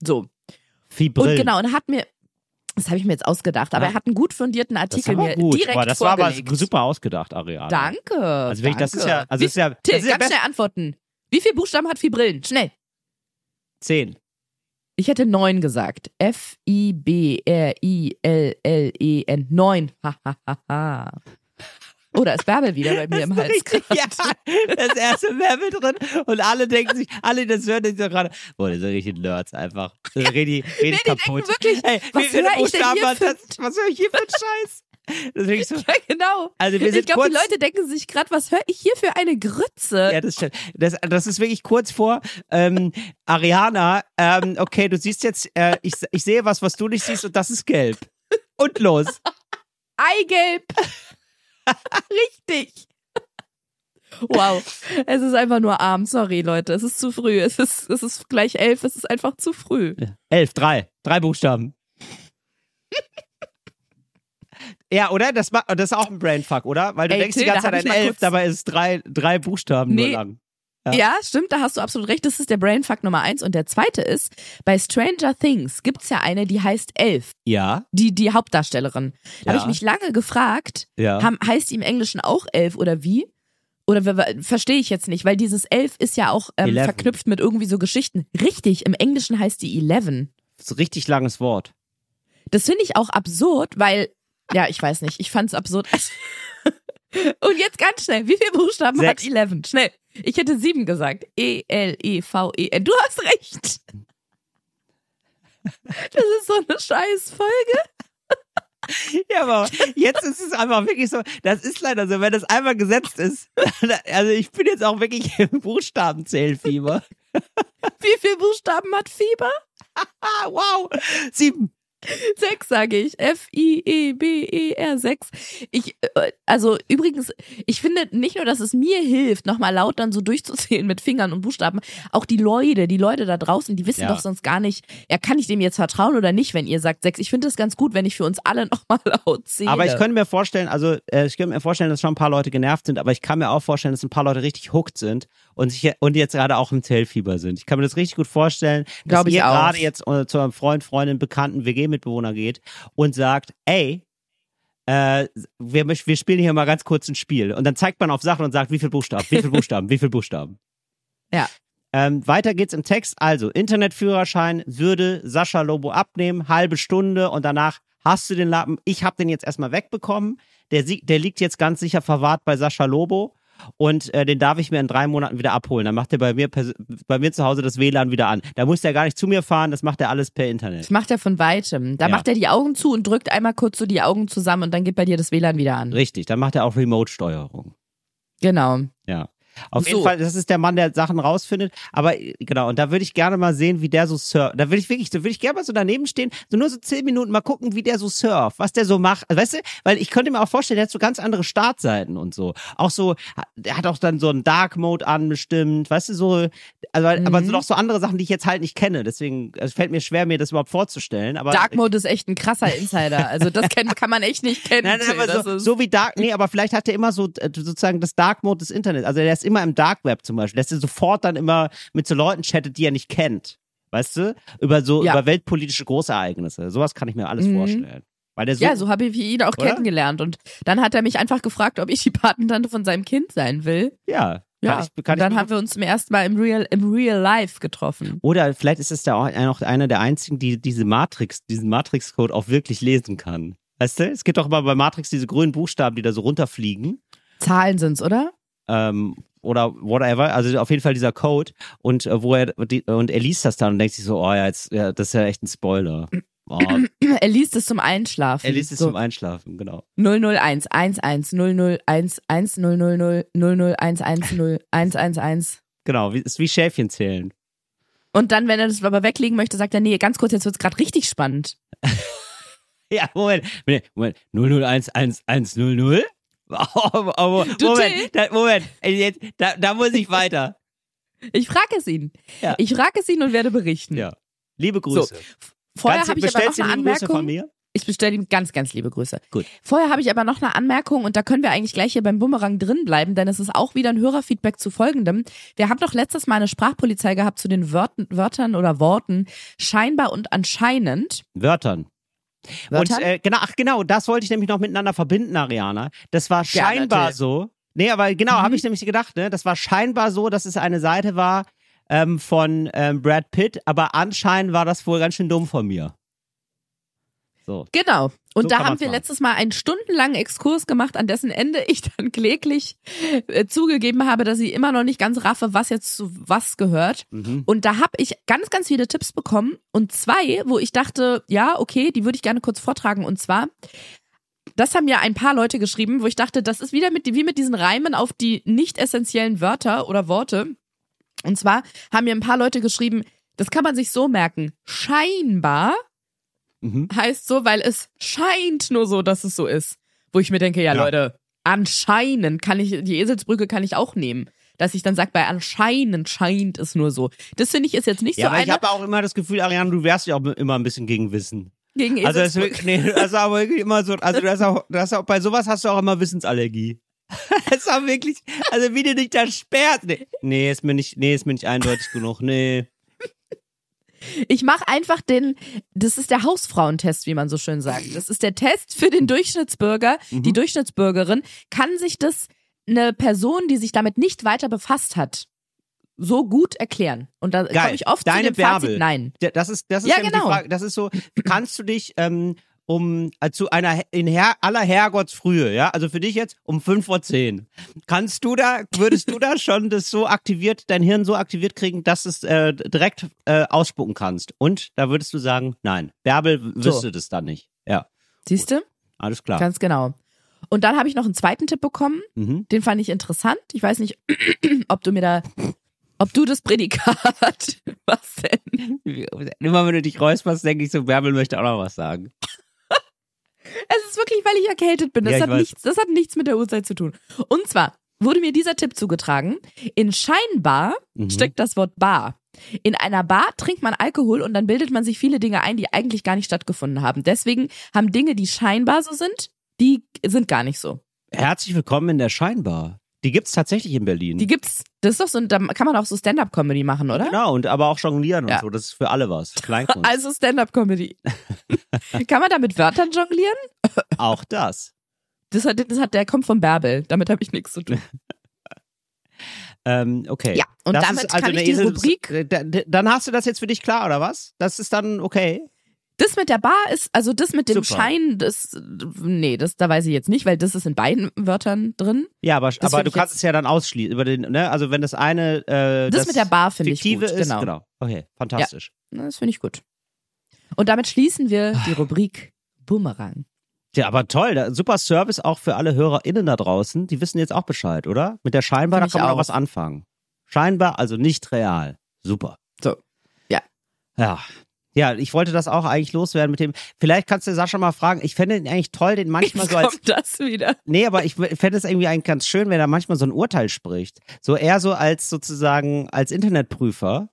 So. Fibrill. Und genau, und hat mir, das habe ich mir jetzt ausgedacht, aber Ja. er hat einen gut fundierten Artikel mir gut. direkt Boah, das war aber vorgelegt. super ausgedacht, Ariane. Danke. Also wirklich, das ist ja, also Wie, ist ja, das Till, ist ja ganz schnell antworten. Wie viele Buchstaben hat Fibrillen? Schnell. 10. Ich hätte neun gesagt. F-I-B-R-I-L-L-E-N. Neun. Ha, ha, ha, ha. Oh, da ist Bärbel wieder bei mir im Hals. Richtig, ja, das erste Werbel drin und alle denken sich, alle das hören sich so gerade, boah, das sind richtig Nerds einfach. Das ist richtig, richtig Nee, die denken kaputt. wirklich, Ey, was wie viele hör ich denn hier für- das? Was höre ich hier für einen Scheiß? Das ist wirklich so, Ja, genau. also wir Ich sind glaube, die Leute denken sich gerade, was höre ich hier für eine Grütze? ja, das stimmt. Das, das ist wirklich kurz vor, ähm, Ariana, ähm, okay, du siehst jetzt, äh, ich, ich sehe was, was du nicht siehst und das ist gelb. Und los. Eigelb. Richtig. Wow. Es ist einfach nur arm. Sorry, Leute. Es ist zu früh. Es ist, es ist gleich elf. Es ist einfach zu früh. Elf, drei. Drei Buchstaben. Ja, oder? Das, das ist auch ein Brainfuck, oder? Weil du Ey, denkst Till, die ganze Zeit an elf, kurz- dabei ist es drei, drei Buchstaben nur Nee. lang. Ja. Ja. stimmt, da hast du absolut recht. Das ist der Brainfuck Nummer eins. Und der zweite ist, bei Stranger Things gibt's ja eine, die heißt Elf. Ja, Die, die Hauptdarstellerin. Da habe Ja. ich mich lange gefragt, ja. haben, heißt die im Englischen auch Elf oder wie? Oder verstehe ich jetzt nicht, weil dieses Elf ist ja auch ähm, verknüpft mit irgendwie so Geschichten. Richtig, im Englischen heißt die Eleven. Das ist ein richtig langes Wort. Das finde ich auch absurd, weil, ja, ich weiß nicht, ich fand's absurd. Und jetzt ganz schnell, wie viele Buchstaben Sechs. hat Eleven? Schnell. Ich hätte sieben gesagt. E E-L-E-V-E-N. Du hast recht. Das ist so eine scheiß Folge. Ja, aber jetzt ist es einfach wirklich so, das ist leider so, wenn das einmal gesetzt ist. Also ich bin jetzt auch wirklich im Buchstabenzählfieber. Wie viele Buchstaben hat Fieber? Wow. Sieben. Sechs, sage ich. E F-I-E-B-E-R, sechs. Ich, äh, also übrigens, ich finde nicht nur, dass es mir hilft, nochmal laut dann so durchzuzählen mit Fingern und Buchstaben, auch die Leute, die Leute da draußen, die wissen Ja. doch sonst gar nicht, ja, kann ich dem jetzt vertrauen oder nicht, wenn ihr sagt sechs. Ich finde das ganz gut, wenn ich für uns alle nochmal laut zähle. Aber ich könnte mir vorstellen, also äh, ich könnte mir vorstellen, dass schon ein paar Leute genervt sind, aber ich kann mir auch vorstellen, dass ein paar Leute richtig hooked sind und sich und jetzt gerade auch im Zellfieber sind. Ich kann mir das richtig gut vorstellen, dass Glaub ich ihr gerade jetzt äh, zu einem Freund, Freundin, Bekannten, WG-Mitbewohner geht und sagt, ey, äh, wir, wir spielen hier mal ganz kurz ein Spiel. Und dann zeigt man auf Sachen und sagt, wie viel Buchstaben, wie viel Buchstaben, wie viel Buchstaben. Ja. Ähm, weiter geht's im Text. Also, Internetführerschein würde Sascha Lobo abnehmen, halbe Stunde und danach hast du den Lappen. Ich habe den jetzt erstmal wegbekommen. Der, der liegt jetzt ganz sicher verwahrt bei Sascha Lobo. Und äh, den darf ich mir in drei Monaten wieder abholen. Dann macht er bei mir, bei mir zu Hause das WLAN wieder an. Da muss der gar nicht zu mir fahren, das macht er alles per Internet. Das macht er von weitem. Da Ja. macht er die Augen zu und drückt einmal kurz so die Augen zusammen und dann geht bei dir das WLAN wieder an. Richtig, dann macht er auch Remote-Steuerung. Genau. Ja. Auf So. jeden Fall, das ist der Mann, der Sachen rausfindet. Aber genau, und da würde ich gerne mal sehen, wie der so surft. Da würde ich wirklich, da würde ich gerne mal so daneben stehen, so nur so zehn Minuten mal gucken, wie der so surft, was der so macht. Also, weißt du, weil ich könnte mir auch vorstellen, der hat so ganz andere Startseiten und so. Auch so, der hat auch dann so einen Dark Mode an bestimmt, weißt du, so, also, aber Mhm. so noch so andere Sachen, die ich jetzt halt nicht kenne. Deswegen, es fällt mir schwer, mir das überhaupt vorzustellen. Aber Dark Mode ist echt ein krasser Insider. Also das kennt, kann man echt nicht kennen. Nein, nein, aber so, so wie Dark, nee, aber vielleicht hat er immer so äh, sozusagen das Dark Mode des Internets. Also der ist immer im Dark Web zum Beispiel, dass er sofort dann immer mit so Leuten chattet, die er nicht kennt. Weißt du? Über so, Ja. über weltpolitische Großereignisse. Sowas kann ich mir alles Mhm. vorstellen. So, ja, so habe ich ihn auch Oder? kennengelernt. Und dann hat er mich einfach gefragt, ob ich die Patentante von seinem Kind sein will. ja. Ja, Kann ich, kann dann haben wir uns zum ersten Mal im Real, im Real Life getroffen. oder vielleicht ist es da auch noch einer der einzigen, die diese Matrix, diesen Matrix-Code auch wirklich lesen kann. Weißt du? Es gibt doch immer bei Matrix diese grünen Buchstaben, die da so runterfliegen. Zahlen sind's, oder? Ähm, oder whatever, also auf jeden Fall dieser Code und äh, wo er die, und er liest das dann und denkt sich so, oh ja, jetzt, ja, das ist ja echt ein Spoiler. Oh, Er liest es zum Einschlafen. er liest es so. zum Einschlafen, genau. 001 11 001 1 000 001 10 111. Genau, wie, ist wie Schäfchen zählen. Und dann, wenn er das aber weglegen möchte, sagt er, nee, ganz kurz, jetzt wird's gerade richtig spannend. Ja, Moment, Moment, 001100? Oh, oh, Moment, Moment, ey, jetzt, da, da muss ich weiter. Ich frage es ihn. Ja. Ich frage es ihn und werde berichten. Ja. Liebe Grüße. Vorher Ganz- habe ich aber noch eine Anmerkung. Ich bestelle ihm ganz, ganz liebe Grüße. Gut. Vorher habe ich aber noch eine Anmerkung und da können wir eigentlich gleich hier beim Bumerang drin bleiben, denn es ist auch wieder ein Hörerfeedback zu folgendem. Wir haben doch letztes Mal eine Sprachpolizei gehabt zu den Wörtern, Wörtern oder Worten scheinbar und anscheinend. Wörtern. Wörtern? Und äh, genau, ach genau, das wollte ich nämlich noch miteinander verbinden, Ariana. Das war Ja, scheinbar natürlich. so. Nee, aber genau, Mhm. habe ich nämlich gedacht, ne? Das war scheinbar so, dass es eine Seite war ähm, von ähm, Brad Pitt, aber anscheinend war das wohl ganz schön dumm von mir. So. Genau. Und So da haben wir machen. letztes Mal einen stundenlangen Exkurs gemacht, an dessen Ende ich dann kläglich äh, zugegeben habe, dass ich immer noch nicht ganz raffe, was jetzt zu was gehört. Mhm. Und da habe ich ganz, ganz viele Tipps bekommen und zwei, wo ich dachte, ja, okay, die würde ich gerne kurz vortragen. Und zwar, das haben ja ein paar Leute geschrieben, wo ich dachte, das ist wieder mit, wie mit diesen Reimen auf die nicht essentiellen Wörter oder Worte. Und zwar haben mir ein paar Leute geschrieben, das kann man sich so merken. Scheinbar Mhm. heißt so, weil es scheint nur so, dass es so ist. Wo ich mir denke, ja, Ja. Leute, anscheinend kann ich, die Eselsbrücke kann ich auch nehmen. Dass ich dann sage, bei anscheinend scheint es nur so. Das finde ich ist jetzt nicht Ja, so aber ich eine habe auch immer das Gefühl, Ariana, du wärst ja auch immer ein bisschen gegen Wissen. gegen Also das, nee, das ist aber wirklich immer so, also das auch, das auch, bei sowas hast du auch immer Wissensallergie. Das ist auch wirklich, also wie du dich da sperrst. Nee, nee, ist mir nicht, nee, ist mir nicht eindeutig genug. Nee. Ich mache einfach den, das ist der Hausfrauentest, wie man so schön sagt. Das ist der Test für den Durchschnittsbürger, Mhm. die Durchschnittsbürgerin. Kann sich das eine Person, die sich damit nicht weiter befasst hat, so gut erklären? Und da komme ich oft Deine zu dem Fazit, Bärbel. nein. Ja, Das ist, das ist Ja, genau. die Frage. Das ist so, kannst du dich ähm, um äh, zu einer in Her aller Herrgottsfrühe, ja, also für dich jetzt um 5 vor 10. Kannst du da, würdest du da schon das so aktiviert, dein Hirn so aktiviert kriegen, dass es äh, direkt äh, ausspucken kannst? Und da würdest du sagen, nein, Bärbel w- So. wüsste das dann nicht. Ja, Siehst du? alles klar. Ganz genau. Und dann habe ich noch einen zweiten Tipp bekommen, Mhm. den fand ich interessant. Ich weiß nicht, ob du mir da, ob du das Prädikat, was denn? Immer wenn du dich räusperst, denke ich so, Bärbel möchte auch noch was sagen. Es ist wirklich, weil ich erkältet bin. Das, Ja, hat weiß. nichts, das hat nichts mit der Uhrzeit zu tun. Und zwar wurde mir dieser Tipp zugetragen. In scheinbar Mhm. steckt das Wort bar. In einer Bar trinkt man Alkohol und dann bildet man sich viele Dinge ein, die eigentlich gar nicht stattgefunden haben. Deswegen haben Dinge, die scheinbar so sind, die sind gar nicht so. Herzlich willkommen in der Scheinbar. Die gibt's tatsächlich in Berlin. Die gibt's, das ist doch so, da kann man auch so Stand-up-Comedy machen, oder? Genau, und aber auch jonglieren Ja. und so. Das ist für alle was. Kleinkunst. Also Stand-up-Comedy. kann man da mit Wörtern jonglieren? auch das. Das hat, das hat, der kommt von Bärbel. Damit habe ich nichts zu tun. Ähm, okay. Ja, und Das damit ist also kann ich eine die Esel- Rubrik äh, da- da- Dann hast du das jetzt für dich klar, oder was? Das ist dann okay. Das mit der Bar ist, also das mit dem Super. Schein, das, nee, das, da weiß ich jetzt nicht, weil das ist in beiden Wörtern drin. Ja, aber, aber du kannst es ja dann ausschließen. Über den, ne? Also wenn das eine äh, Das, mit der Bar finde ich gut, ist, genau. genau. Okay, fantastisch. Das finde ich gut. Und damit schließen wir die Rubrik Boomerang. Ja, aber toll. Super Service auch für alle HörerInnen da draußen. Die wissen jetzt auch Bescheid, oder? Mit der Scheinbar, da kann man auch auch. was anfangen. Scheinbar, also nicht real. Super. So. Ja. Ja. Ja, ich wollte das auch eigentlich loswerden mit dem. Vielleicht kannst du Sascha mal fragen. Ich fände ihn eigentlich toll, den manchmal so als. Kommt das wieder? Nee, aber ich fände es irgendwie eigentlich ganz schön, wenn er manchmal so ein Urteil spricht. So eher so als sozusagen als Internetprüfer.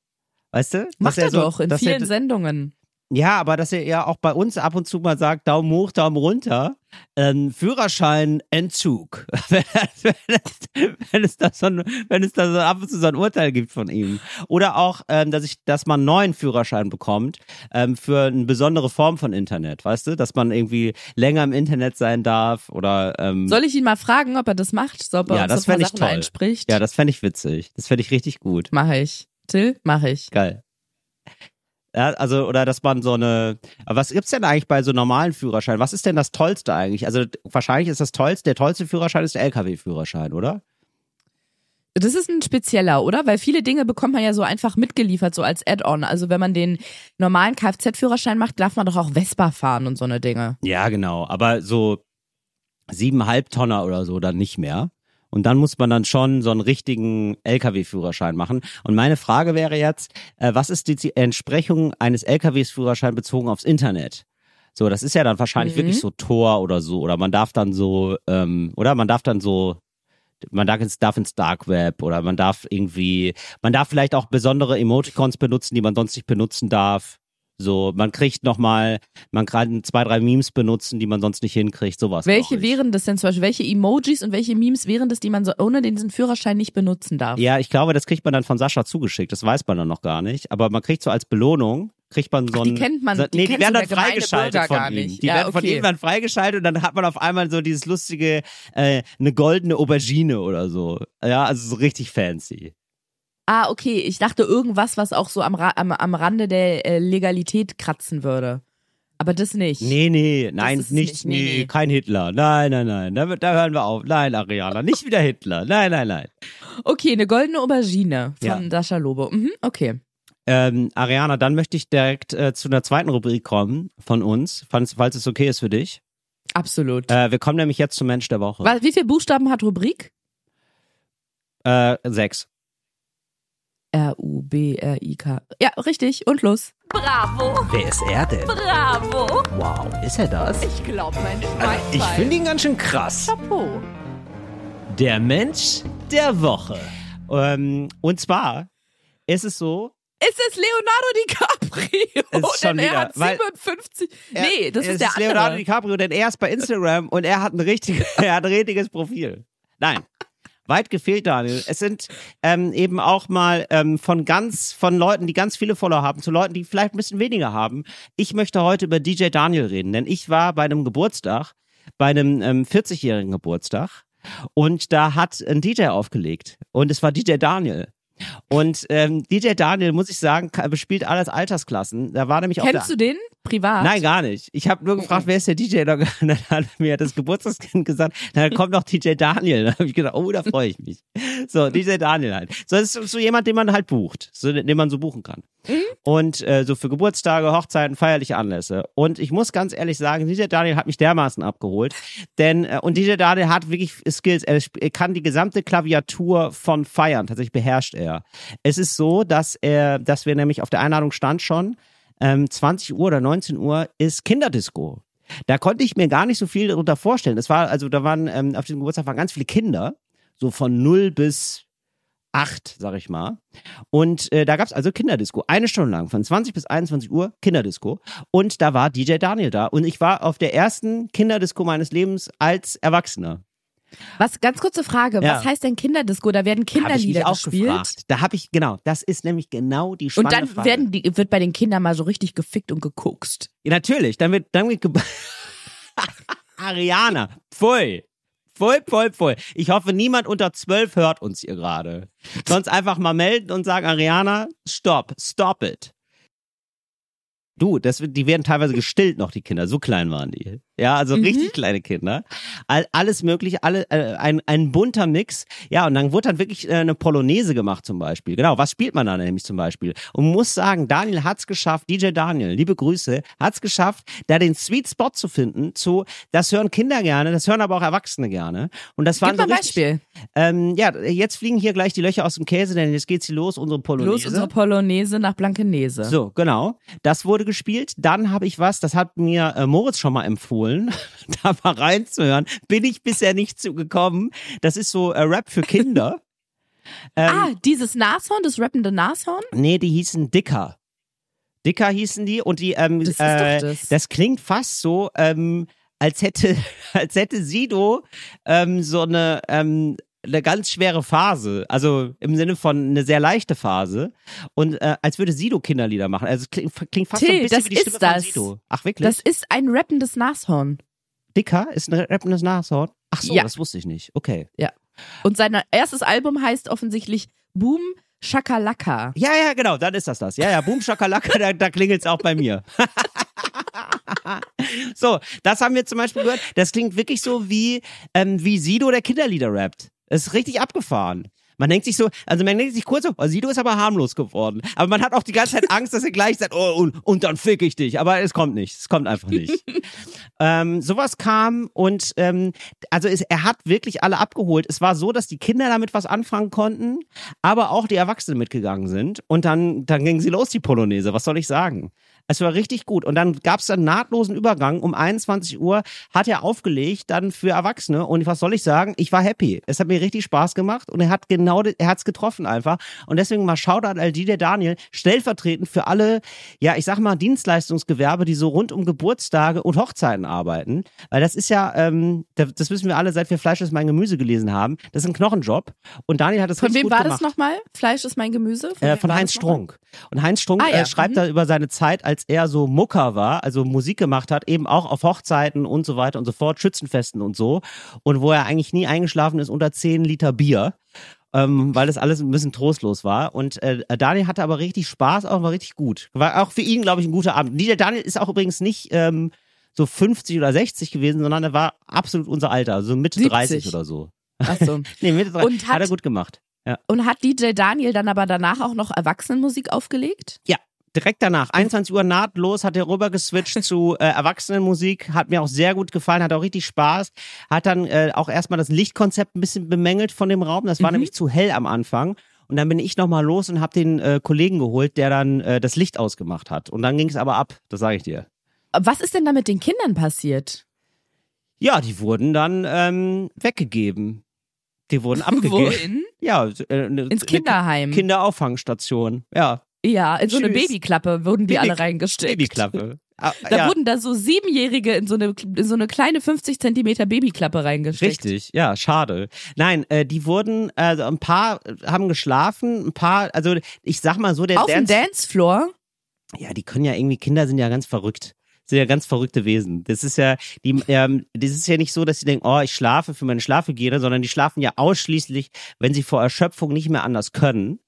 Weißt du? Macht Dass er so, doch in vielen er, Sendungen. Ja, aber dass er ja auch bei uns ab und zu mal sagt, Daumen hoch, Daumen runter, ähm, Führerschein Entzug. wenn, es, wenn, es da so ein, wenn es da so ab und zu so ein Urteil gibt von ihm. Oder auch, ähm, dass ich, dass man einen neuen Führerschein bekommt ähm, für eine besondere Form von Internet, weißt du? Dass man irgendwie länger im Internet sein darf oder ähm, Soll ich ihn mal fragen, ob er das macht? So, ob er Ja, das so ein paar Sachen toll. einspricht? Ja, das fände ich witzig. Das fände ich richtig gut. Mache ich. Till, mache ich. Geil. Ja, also, oder dass man so eine, aber was gibt's denn eigentlich bei so normalen Führerscheinen? Was ist denn das Tollste eigentlich? Also, wahrscheinlich ist das Tollste, der tollste Führerschein ist der LKW-Führerschein, oder? Das ist ein spezieller, oder? Weil viele Dinge bekommt man ja so einfach mitgeliefert, so als Add-on. Also wenn man den normalen Kfz-Führerschein macht, darf man doch auch Vespa fahren und so eine Dinge. Ja, genau. Aber so siebeneinhalb Tonner oder so dann nicht mehr. Und dann muss man dann schon so einen richtigen LKW-Führerschein machen. Und meine Frage wäre jetzt, äh, was ist die Entsprechung eines LKW-Führerscheins bezogen aufs Internet? So, das ist ja dann wahrscheinlich Mhm. wirklich so Tor oder so. Oder man darf dann so, ähm, oder man darf dann so, man darf ins, darf ins Dark Web oder man darf irgendwie, man darf vielleicht auch besondere Emoticons benutzen, die man sonst nicht benutzen darf. So, man kriegt nochmal, man kann zwei, drei Memes benutzen, die man sonst nicht hinkriegt, sowas. Welche wären das denn zum Beispiel? Welche Emojis und welche Memes wären das, die man so ohne diesen Führerschein nicht benutzen darf? Ja, ich glaube, das kriegt man dann von Sascha zugeschickt. Das weiß man dann noch gar nicht. Aber man kriegt so als Belohnung, kriegt man so Ach, die kennt man- so, die nee, die kennt werden dann freigeschaltet von gar ihm. Die Ja, werden von okay. ihm dann freigeschaltet und dann hat man auf einmal so dieses lustige, äh, eine goldene Aubergine oder so. Ja, also so richtig fancy. Ah, okay. Ich dachte irgendwas, was auch so am, Ra am, am Rande der äh, Legalität kratzen würde. Aber das nicht. Nee, nee, nein, nichts, nicht. Nee, nee, nee. kein Hitler. Nein, nein, nein. Da, da hören wir auf. Nein, Ariana, nicht wieder Hitler. Nein, nein, nein. Okay, eine goldene Aubergine von Ja. Sascha Lobo. Mhm, okay. Ähm, Ariana, dann möchte ich direkt äh, zu einer zweiten Rubrik kommen von uns, falls, falls es okay ist für dich. Absolut. Äh, wir kommen nämlich jetzt zum Mensch der Woche. Wie viele Buchstaben hat Rubrik? Äh, sechs. R-U-B-R-I-K. Ja, richtig. Und los. Bravo. Wer ist er denn? Bravo. Wow, ist er das? Ich glaube, mein Also, ich finde ihn ganz schön krass. Chapeau. Der Mensch der Woche. Ähm, und zwar ist es so, Ist es Leonardo DiCaprio? Ist schon Denn er wieder, hat weil- 57. nee, das ist der andere. Leonardo DiCaprio, denn er ist bei Instagram und er hat ein richtiges, er hat ein richtiges Profil. Nein. Weit gefehlt, Daniel. Es sind ähm, eben auch mal ähm, von ganz, von Leuten, die ganz viele Follower haben, zu Leuten, die vielleicht ein bisschen weniger haben. Ich möchte heute über DJ Daniel reden, denn ich war bei einem Geburtstag, bei einem ähm, 40-jährigen Geburtstag und da hat ein DJ aufgelegt und es war DJ Daniel. Und ähm, DJ Daniel, muss ich sagen, bespielt alles Altersklassen. Da war nämlich auch Kennst du den privat? Nein, gar nicht. Ich habe nur gefragt, wer ist der DJ? Dann dann hat mir das Geburtstagskind gesagt, dann kommt noch DJ Daniel. Dann habe ich gedacht, oh, da freue ich mich. So, DJ Daniel halt. So, das ist so jemand, den man halt bucht, so, den man so buchen kann. Und äh, so für Geburtstage, Hochzeiten, feierliche Anlässe. Und ich muss ganz ehrlich sagen, DJ Daniel hat mich dermaßen abgeholt. Denn, äh, und DJ Daniel hat wirklich Skills. Er, er kann die gesamte Klaviatur von feiern. Tatsächlich beherrscht er. Es ist so, dass er, dass wir nämlich auf der Einladung stand schon, ähm, 20 Uhr oder 19 Uhr ist Kinderdisco. Da konnte ich mir gar nicht so viel darunter vorstellen. Es war, also da waren, ähm, auf diesem Geburtstag waren ganz viele Kinder, so von 0 bis 8, sag ich mal. Und äh, da gab's also Kinderdisco. Eine Stunde lang, von 20 bis 21 Uhr Kinderdisco. Und da war DJ Daniel da. Und ich war auf der ersten Kinderdisco meines Lebens als Erwachsener. Was, ganz kurze Frage. Ja. Was heißt denn Kinderdisco? Da werden Kinderlieder auch gespielt. gefragt. Da habe ich, genau, das ist nämlich genau die Und spannende dann Frage. werden die, wird bei den Kindern mal so richtig gefickt und gekokst. Ja, natürlich, dann wird, dann wird Ariana, pfui, Voll, voll, voll. Ich hoffe, niemand unter zwölf hört uns hier gerade. Sonst einfach mal melden und sagen, Ariana, stop, stop it. Du, das, die werden teilweise gestillt noch, die Kinder. So klein waren die. Ja, also Mhm. richtig kleine Kinder. All, alles mögliche, alle, äh, ein, ein bunter Mix. Ja, und dann wurde dann wirklich äh, eine Polonaise gemacht zum Beispiel. Genau, was spielt man da nämlich zum Beispiel? Und muss sagen, Daniel hat's geschafft, DJ Daniel, liebe Grüße, hat's geschafft, da den Sweet Spot zu finden zu, das hören Kinder gerne, das hören aber auch Erwachsene gerne. Und das so ein richtig, Beispiel. ähm, ja, jetzt fliegen hier gleich die Löcher aus dem Käse, denn jetzt geht's hier los, unsere Polonaise. Los unsere Polonaise nach Blankenese. So, genau. Das wurde gespielt. Dann habe ich was, das hat mir äh, Moritz schon mal empfohlen, da mal reinzuhören. Bin ich bisher nicht zugekommen. Das ist so äh, Rap für Kinder. ähm, ah, dieses Nashorn, das rappende Nashorn? Nee, die hießen Dicker. Dicker hießen die und die, ähm, Das äh, das. das klingt fast so, ähm, als hätte, als hätte Sido ähm, so eine, ähm, eine ganz schwere Phase, also im Sinne von eine sehr leichte Phase und äh, als würde Sido Kinderlieder machen. Also es klingt, klingt fast so Till, ein bisschen das wie die ist Stimme das. von Sido. Ach wirklich? Das ist ein rappendes Nashorn. Dicker ist ein rappendes Nashorn. Ach so, Ja. das wusste ich nicht. Okay. Und sein erstes Album heißt offensichtlich Boom Shakalaka. Ja, ja, genau, dann ist das das. Ja, ja, Boom Shakalaka, da, da klingelt's auch bei mir. so, das haben wir zum Beispiel gehört. Das klingt wirklich so wie, ähm, wie Sido der Kinderlieder rappt. Das ist richtig abgefahren. Man denkt sich so, also man denkt sich kurz so, oh, Sido ist aber harmlos geworden. Aber man hat auch die ganze Zeit Angst, dass er gleich sagt, oh, und, und dann fick ich dich. Aber es kommt nicht. Es kommt einfach nicht. ähm, sowas kam und ähm, also es, er hat wirklich alle abgeholt. Es war so, dass die Kinder damit was anfangen konnten, aber auch die Erwachsenen mitgegangen sind. Und dann, dann ging sie los, die Polonaise. Was soll ich sagen? Es war richtig gut. Und dann gab es einen nahtlosen Übergang. Um 21 Uhr hat er aufgelegt, dann für Erwachsene. Und was soll ich sagen? Ich war happy. Es hat mir richtig Spaß gemacht und er hat genau, er hat's getroffen einfach. Und deswegen mal Shoutout an die der Daniel, stellvertretend für alle, ja, ich sag mal, Dienstleistungsgewerbe, die so rund um Geburtstage und Hochzeiten arbeiten. Weil das ist ja, ähm, das das wissen wir alle, seit wir Fleisch ist mein Gemüse gelesen haben. Das ist ein Knochenjob. Und Daniel hat es Von wem war gemacht. das nochmal? Fleisch ist mein Gemüse? Äh, wem von Heinz das? Strunk. Und Heinz Strunk Ah, ja. äh, schreibt Mhm. da über seine Zeit, als er so Mucker war, also Musik gemacht hat, eben auch auf Hochzeiten und so weiter und so fort, Schützenfesten und so. Und wo er eigentlich nie eingeschlafen ist unter 10 Liter Bier. Ähm, weil das alles ein bisschen trostlos war. Und äh, Daniel hatte aber richtig Spaß, auch war richtig gut. War auch für ihn, glaube ich, ein guter Abend. Der Daniel ist auch übrigens nicht ähm, so 50 oder 60 gewesen, sondern er war absolut unser Alter, also Mitte 70. 30 oder so. Ach so. Nee, Mitte 30. Und hat, hat- er gut gemacht. Ja. Und hat DJ Daniel dann aber danach auch noch Erwachsenenmusik aufgelegt? Ja, direkt danach, 21 Uhr nahtlos, hat er rüber geswitcht zu äh, Erwachsenenmusik, hat mir auch sehr gut gefallen, hat auch richtig Spaß, hat dann äh, auch erstmal das Lichtkonzept ein bisschen bemängelt von dem Raum, das war Mhm. nämlich zu hell am Anfang. Und dann bin ich nochmal los und habe den äh, Kollegen geholt, der dann äh, das Licht ausgemacht hat. Und dann ging es aber ab, das sage ich dir. Was ist denn da mit den Kindern passiert? Ja, die wurden dann ähm, weggegeben. Die wurden abgegeben. Wohin? Ja, äh, Ins Kinderheim. Kinderauffangstation. Ja, ja, in so eine Tschüss. Babyklappe wurden die Baby- alle reingesteckt. Babyklappe. Ah, Da ja. wurden da so Siebenjährige in so eine, in so eine kleine 50 Zentimeter Babyklappe reingesteckt. Richtig, ja, schade. Nein, äh, die wurden, also ein paar haben geschlafen, ein paar, also ich sag mal so, der Auf dem Dance, Dancefloor? ja, die können ja irgendwie, Kinder sind ja ganz verrückt. Sind ja ganz verrückte Wesen. Das ist ja, die, ähm, das ist ja nicht so, dass sie denken, oh, ich schlafe für meine Schlafhygiene, sondern die schlafen ja ausschließlich, wenn sie vor Erschöpfung nicht mehr anders können.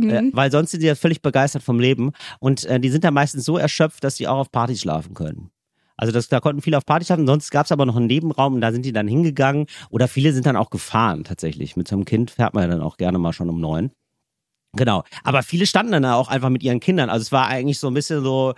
Äh, Mhm. weil sonst sind die ja völlig begeistert vom Leben. Und äh, die sind dann meistens so erschöpft, dass sie auch auf Partys schlafen können. Also das, da konnten viele auf Partys schlafen, sonst gab es aber noch einen Nebenraum und da sind die dann hingegangen. Oder viele sind dann auch gefahren tatsächlich. Mit so einem Kind fährt man ja dann auch gerne mal schon um neun. Genau. Aber viele standen dann auch einfach mit ihren Kindern. Also es war eigentlich so ein bisschen so,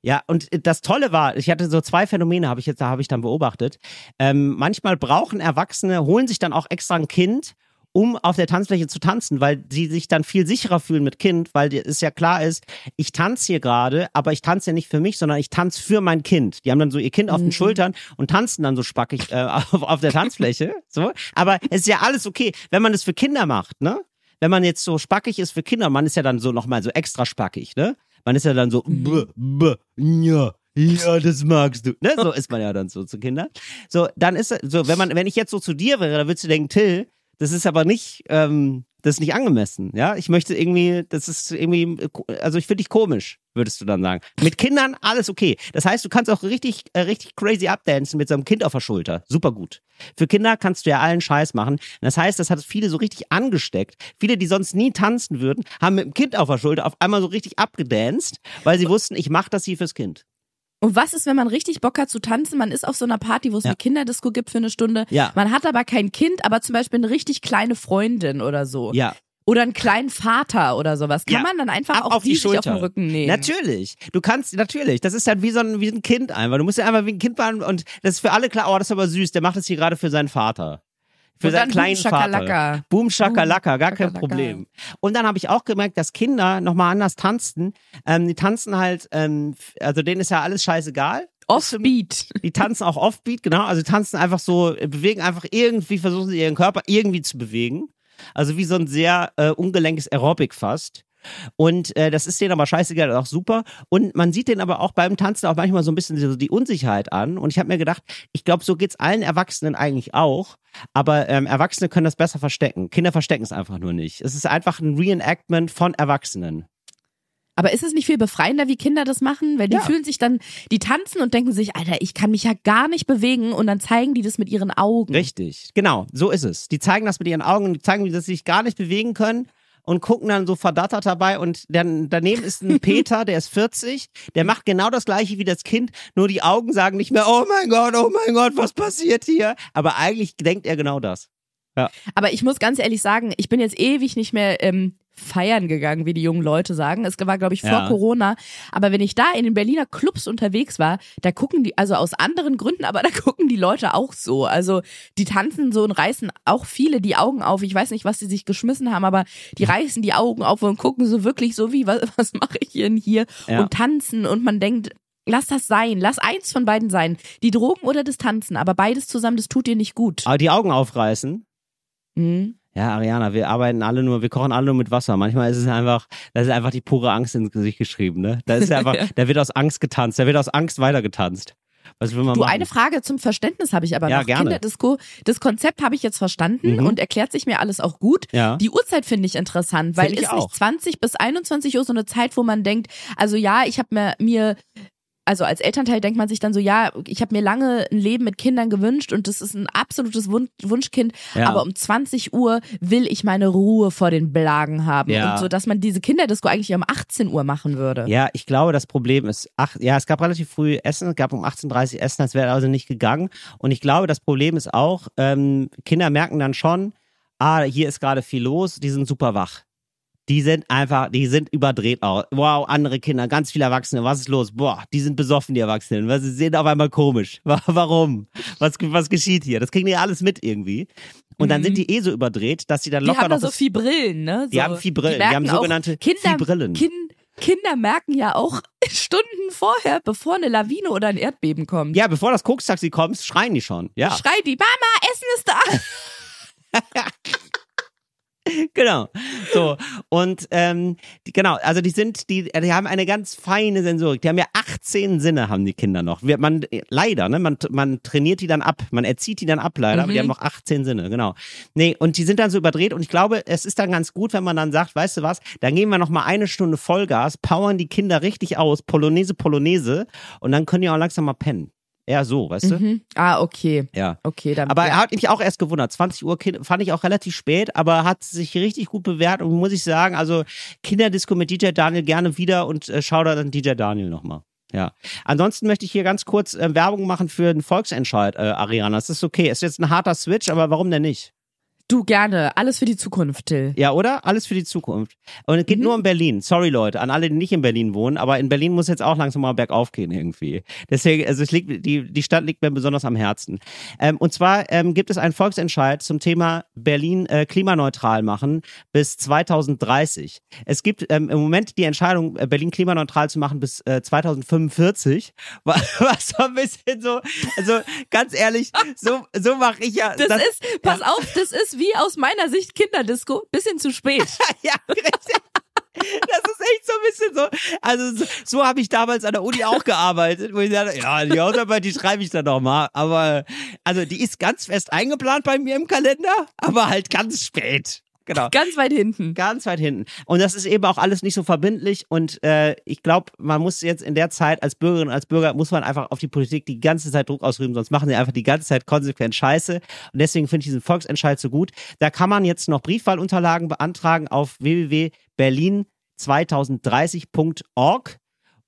ja, und das Tolle war, ich hatte so zwei Phänomene, habe ich jetzt, da habe ich dann beobachtet. Ähm, manchmal brauchen Erwachsene, holen sich dann auch extra ein Kind, um auf der Tanzfläche zu tanzen, weil sie sich dann viel sicherer fühlen mit Kind, weil es ja klar ist, ich tanze hier gerade, aber ich tanze ja nicht für mich, sondern ich tanze für mein Kind. Die haben dann so ihr Kind auf den Schultern und tanzen dann so spackig äh, auf, auf der Tanzfläche. So, aber es ist ja alles okay, wenn man das für Kinder macht, ne? Wenn man jetzt so spackig ist für Kinder, man ist ja dann so nochmal so extra spackig, ne? Man ist ja dann so, b, b, ja, ja, das magst du. Ne? So ist man ja dann so zu Kindern. So, dann ist so, wenn man, wenn ich jetzt so zu dir wäre, dann würdest du denken, Till, Das ist aber nicht, ähm, das ist nicht angemessen. Ja, ich möchte irgendwie, das ist irgendwie, also ich finde dich komisch, würdest du dann sagen. Mit Kindern alles okay. Das heißt, du kannst auch richtig, äh, richtig crazy abdancen mit so einem Kind auf der Schulter. Super gut. Für Kinder kannst du ja allen Scheiß machen. Das heißt, das hat viele so richtig angesteckt. Viele, die sonst nie tanzen würden, haben mit dem Kind auf der Schulter auf einmal so richtig abgedanced, weil sie wussten, ich mache das hier fürs Kind. Und was ist, wenn man richtig Bock hat zu tanzen? Man ist auf so einer Party, wo es Ja. eine Kinderdisco gibt für eine Stunde. Ja. Man hat aber kein Kind, aber zum Beispiel eine richtig kleine Freundin oder so. Ja, Oder einen kleinen Vater oder sowas. Kann Ja. man dann einfach Ab auch auf die die sich auf Schulter. den Rücken nehmen? Natürlich. Du kannst, natürlich. Das ist halt wie so ein, wie ein Kind einfach. Du musst ja einfach wie ein Kind machen und das ist für alle klar, oh, das ist aber süß. Der macht das hier gerade für seinen Vater. Für seinen kleinen Boom, Vater. Shakalaka. Boom, Shakalaka, gar kein. Problem. Und dann habe ich auch gemerkt, dass Kinder nochmal anders tanzen. Ähm, die tanzen halt, ähm, also denen ist ja alles scheißegal. Offbeat. Die tanzen auch Offbeat, genau. Also tanzen einfach so, bewegen einfach irgendwie, versuchen sie ihren Körper irgendwie zu bewegen. Also wie so ein sehr äh, ungelenkes Aerobic fast. Und äh, das ist denen aber scheißegal, auch super. Und man sieht denen aber auch beim Tanzen auch manchmal so ein bisschen so die Unsicherheit an. Und ich habe mir gedacht, ich glaube, so geht's allen Erwachsenen eigentlich auch. Aber ähm, Erwachsene können das besser verstecken. Kinder verstecken es einfach nur nicht. Es ist einfach ein Reenactment von Erwachsenen. Aber ist es nicht viel befreiender, wie Kinder das machen? Weil die Ja. fühlen sich dann, die tanzen und denken sich, Alter, ich kann mich ja gar nicht bewegen und dann zeigen die das mit ihren Augen. Richtig, genau, so ist es. Die zeigen das mit ihren Augen, die zeigen, dass sie sich gar nicht bewegen können und gucken dann so verdattert dabei und dann daneben ist ein Peter, der ist 40, der macht genau das gleiche wie das Kind, nur die Augen sagen nicht mehr, oh mein Gott, oh mein Gott, was passiert hier? Aber eigentlich denkt er genau das. Aber ich muss ganz ehrlich sagen, ich bin jetzt ewig nicht mehr ähm, feiern gegangen, wie die jungen Leute sagen. Es war, glaube ich, vor Ja. Corona. Aber wenn ich da in den Berliner Clubs unterwegs war, da gucken die, also aus anderen Gründen, aber da gucken die Leute auch so. Also die tanzen so und reißen auch viele die Augen auf. Ich weiß nicht, was sie sich geschmissen haben, aber die reißen die Augen auf und gucken so wirklich so wie, was, was mache ich denn hier? Ja. Und tanzen und man denkt, Lass das sein, lass eins von beiden sein. Die Drogen oder das Tanzen, aber beides zusammen, das tut dir nicht gut. Aber die Augen aufreißen. Mhm. Ja, Ariana, wir arbeiten alle nur, wir kochen alle nur mit Wasser. Manchmal ist es einfach, das ist einfach die pure Angst ins Gesicht geschrieben, ne? Da ist einfach, da wird aus Angst getanzt, da wird aus Angst weitergetanzt. Was will man Du, machen? eine Frage zum Verständnis habe ich aber Ja, noch. gerne. Kinderdisco, das Konzept habe ich jetzt verstanden Mhm. und erklärt sich mir alles auch gut. Ja. Die Uhrzeit finde ich interessant, weil ist auch. nicht 20 bis 21 Uhr so eine Zeit, wo man denkt, also ja, ich habe mir, mir also als Elternteil denkt man sich dann so, ja, ich habe mir lange ein Leben mit Kindern gewünscht und das ist ein absolutes Wun Wunschkind, Ja. aber um 20 Uhr will ich meine Ruhe vor den Blagen haben Ja. und so, dass man diese Kinderdisco eigentlich um 18 Uhr machen würde. Ja, ich glaube, das Problem ist, ach, ja, es gab relativ früh Essen, es gab um 18.30 Uhr Essen, das wäre also nicht gegangen. Und ich glaube, das Problem ist auch, ähm, Kinder merken dann schon, ah, hier ist gerade viel los, die sind super wach. Die sind einfach, die sind überdreht auch. Wow, andere Kinder, ganz viele Erwachsene, was ist los? Boah, die sind besoffen, die Erwachsenen. Was, sie sind auf einmal komisch. Wa- Warum? Was, was geschieht hier? Das kriegen die alles mit irgendwie. Und dann Mhm. sind die eh so überdreht, dass sie dann Die locker haben da noch so das- viel Brillen, ne? Die so, haben viel Brillen, die merken haben sogenannte Kinder, Fibrillen. Kin Kinder merken ja auch Stunden vorher, bevor eine Lawine oder ein Erdbeben kommt. Ja, bevor das Kokstaxi kommt, schreien die schon. Ja. Schreit die, Mama, Essen ist da. Genau. So. Und ähm, die, genau, also die sind, die, die haben eine ganz feine Sensorik. Die haben ja 18 Sinne, haben die Kinder noch. Wir, man, leider, ne? Man, man trainiert die dann ab, man erzieht die dann ab, leider, aber die Mhm. haben noch 18 Sinne, genau. Nee, und die sind dann so überdreht und ich glaube, es ist dann ganz gut, wenn man dann sagt, weißt du was, dann geben wir noch mal eine Stunde Vollgas, powern die Kinder richtig aus, Polonaise, Polonaise, und dann können die auch langsam mal pennen. Ja, so, weißt du? Mhm. Ah, okay. Ja. Okay, dann. Aber ja. er hat mich auch erst gewundert. 20 Uhr fand ich auch relativ spät, aber hat sich richtig gut bewährt und muss ich sagen, also Kinderdisco mit DJ Daniel gerne wieder und äh, schau da dann DJ Daniel nochmal. Ja. Ansonsten möchte ich hier ganz kurz äh, Werbung machen für den Volksentscheid, äh, Ariana. Das ist okay. Ist jetzt ein harter Switch, aber warum denn nicht? Du gerne. Alles für die Zukunft, Till. Ja, oder? Alles für die Zukunft. Und es geht Mhm. nur um Berlin. Sorry, Leute, an alle, die nicht in Berlin wohnen, aber in Berlin muss jetzt auch langsam mal bergauf gehen irgendwie. Deswegen, also es liegt, die, die Stadt liegt mir besonders am Herzen. Ähm, und zwar ähm, gibt es einen Volksentscheid zum Thema Berlin äh, klimaneutral machen bis 2030. Es gibt ähm, im Moment die Entscheidung, äh, Berlin klimaneutral zu machen bis äh, 2045, was, so ein bisschen so, also ganz ehrlich, so, so mache ich ja. Das, ist, pass auf, das ist wie aus meiner Sicht Kinderdisco. Bisschen zu spät. ja, richtig. Das ist echt so ein bisschen so, also so, so habe ich damals an der Uni auch gearbeitet, wo ich dachte, ja, die Hausarbeit, die schreibe ich dann noch mal, aber also die ist ganz fest eingeplant bei mir im Kalender, aber halt ganz spät. Genau. Ganz weit hinten. Ganz weit hinten. Und das ist eben auch alles nicht so verbindlich. Und äh, ich glaube, man muss jetzt in der Zeit als Bürgerin, als Bürger, muss man einfach auf die Politik die ganze Zeit Druck ausüben, sonst machen sie einfach die ganze Zeit konsequent Scheiße. Und deswegen finde ich diesen Volksentscheid so gut. Da kann man jetzt noch Briefwahlunterlagen beantragen auf www.berlin2030.org.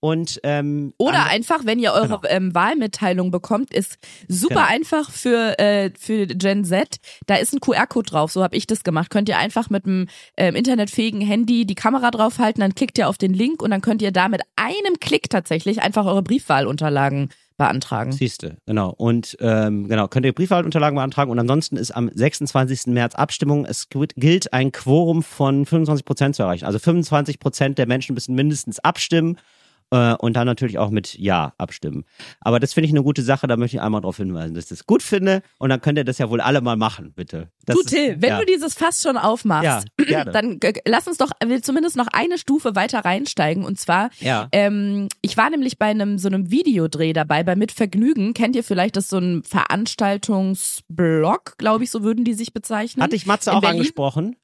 Und ähm, Oder einfach, wenn ihr eure Genau. ähm, Wahlmitteilung bekommt, ist super Genau. einfach für, äh, für Gen Z. Da ist ein QR-Code drauf, so habe ich das gemacht. Könnt ihr einfach mit einem ähm, internetfähigen Handy die Kamera draufhalten, dann klickt ihr auf den Link und dann könnt ihr da mit einem Klick tatsächlich einfach eure Briefwahlunterlagen beantragen. Siehste, genau. Und ähm, genau, könnt ihr Briefwahlunterlagen beantragen und ansonsten ist am 26. März Abstimmung. Es gilt- gilt ein Quorum von 25 Prozent zu erreichen. Also 25 Prozent der Menschen müssen mindestens abstimmen äh, und dann natürlich auch mit Ja abstimmen. Aber das finde ich eine gute Sache, da möchte ich einmal darauf hinweisen, dass ich das gut finde und dann könnt ihr das ja wohl alle mal machen, bitte. Das du ist- Till, wenn ja. du dieses Fass schon aufmachst, Ja, dann lass uns doch äh, zumindest noch eine Stufe weiter reinsteigen. Und zwar, Ja. ähm, ich war nämlich bei einem so einem Videodreh dabei, bei Mit Vergnügen. Kennt ihr vielleicht das so ein Veranstaltungsblog, glaube ich, so würden die sich bezeichnen? Hatte ich Matze in auch Berlin? angesprochen?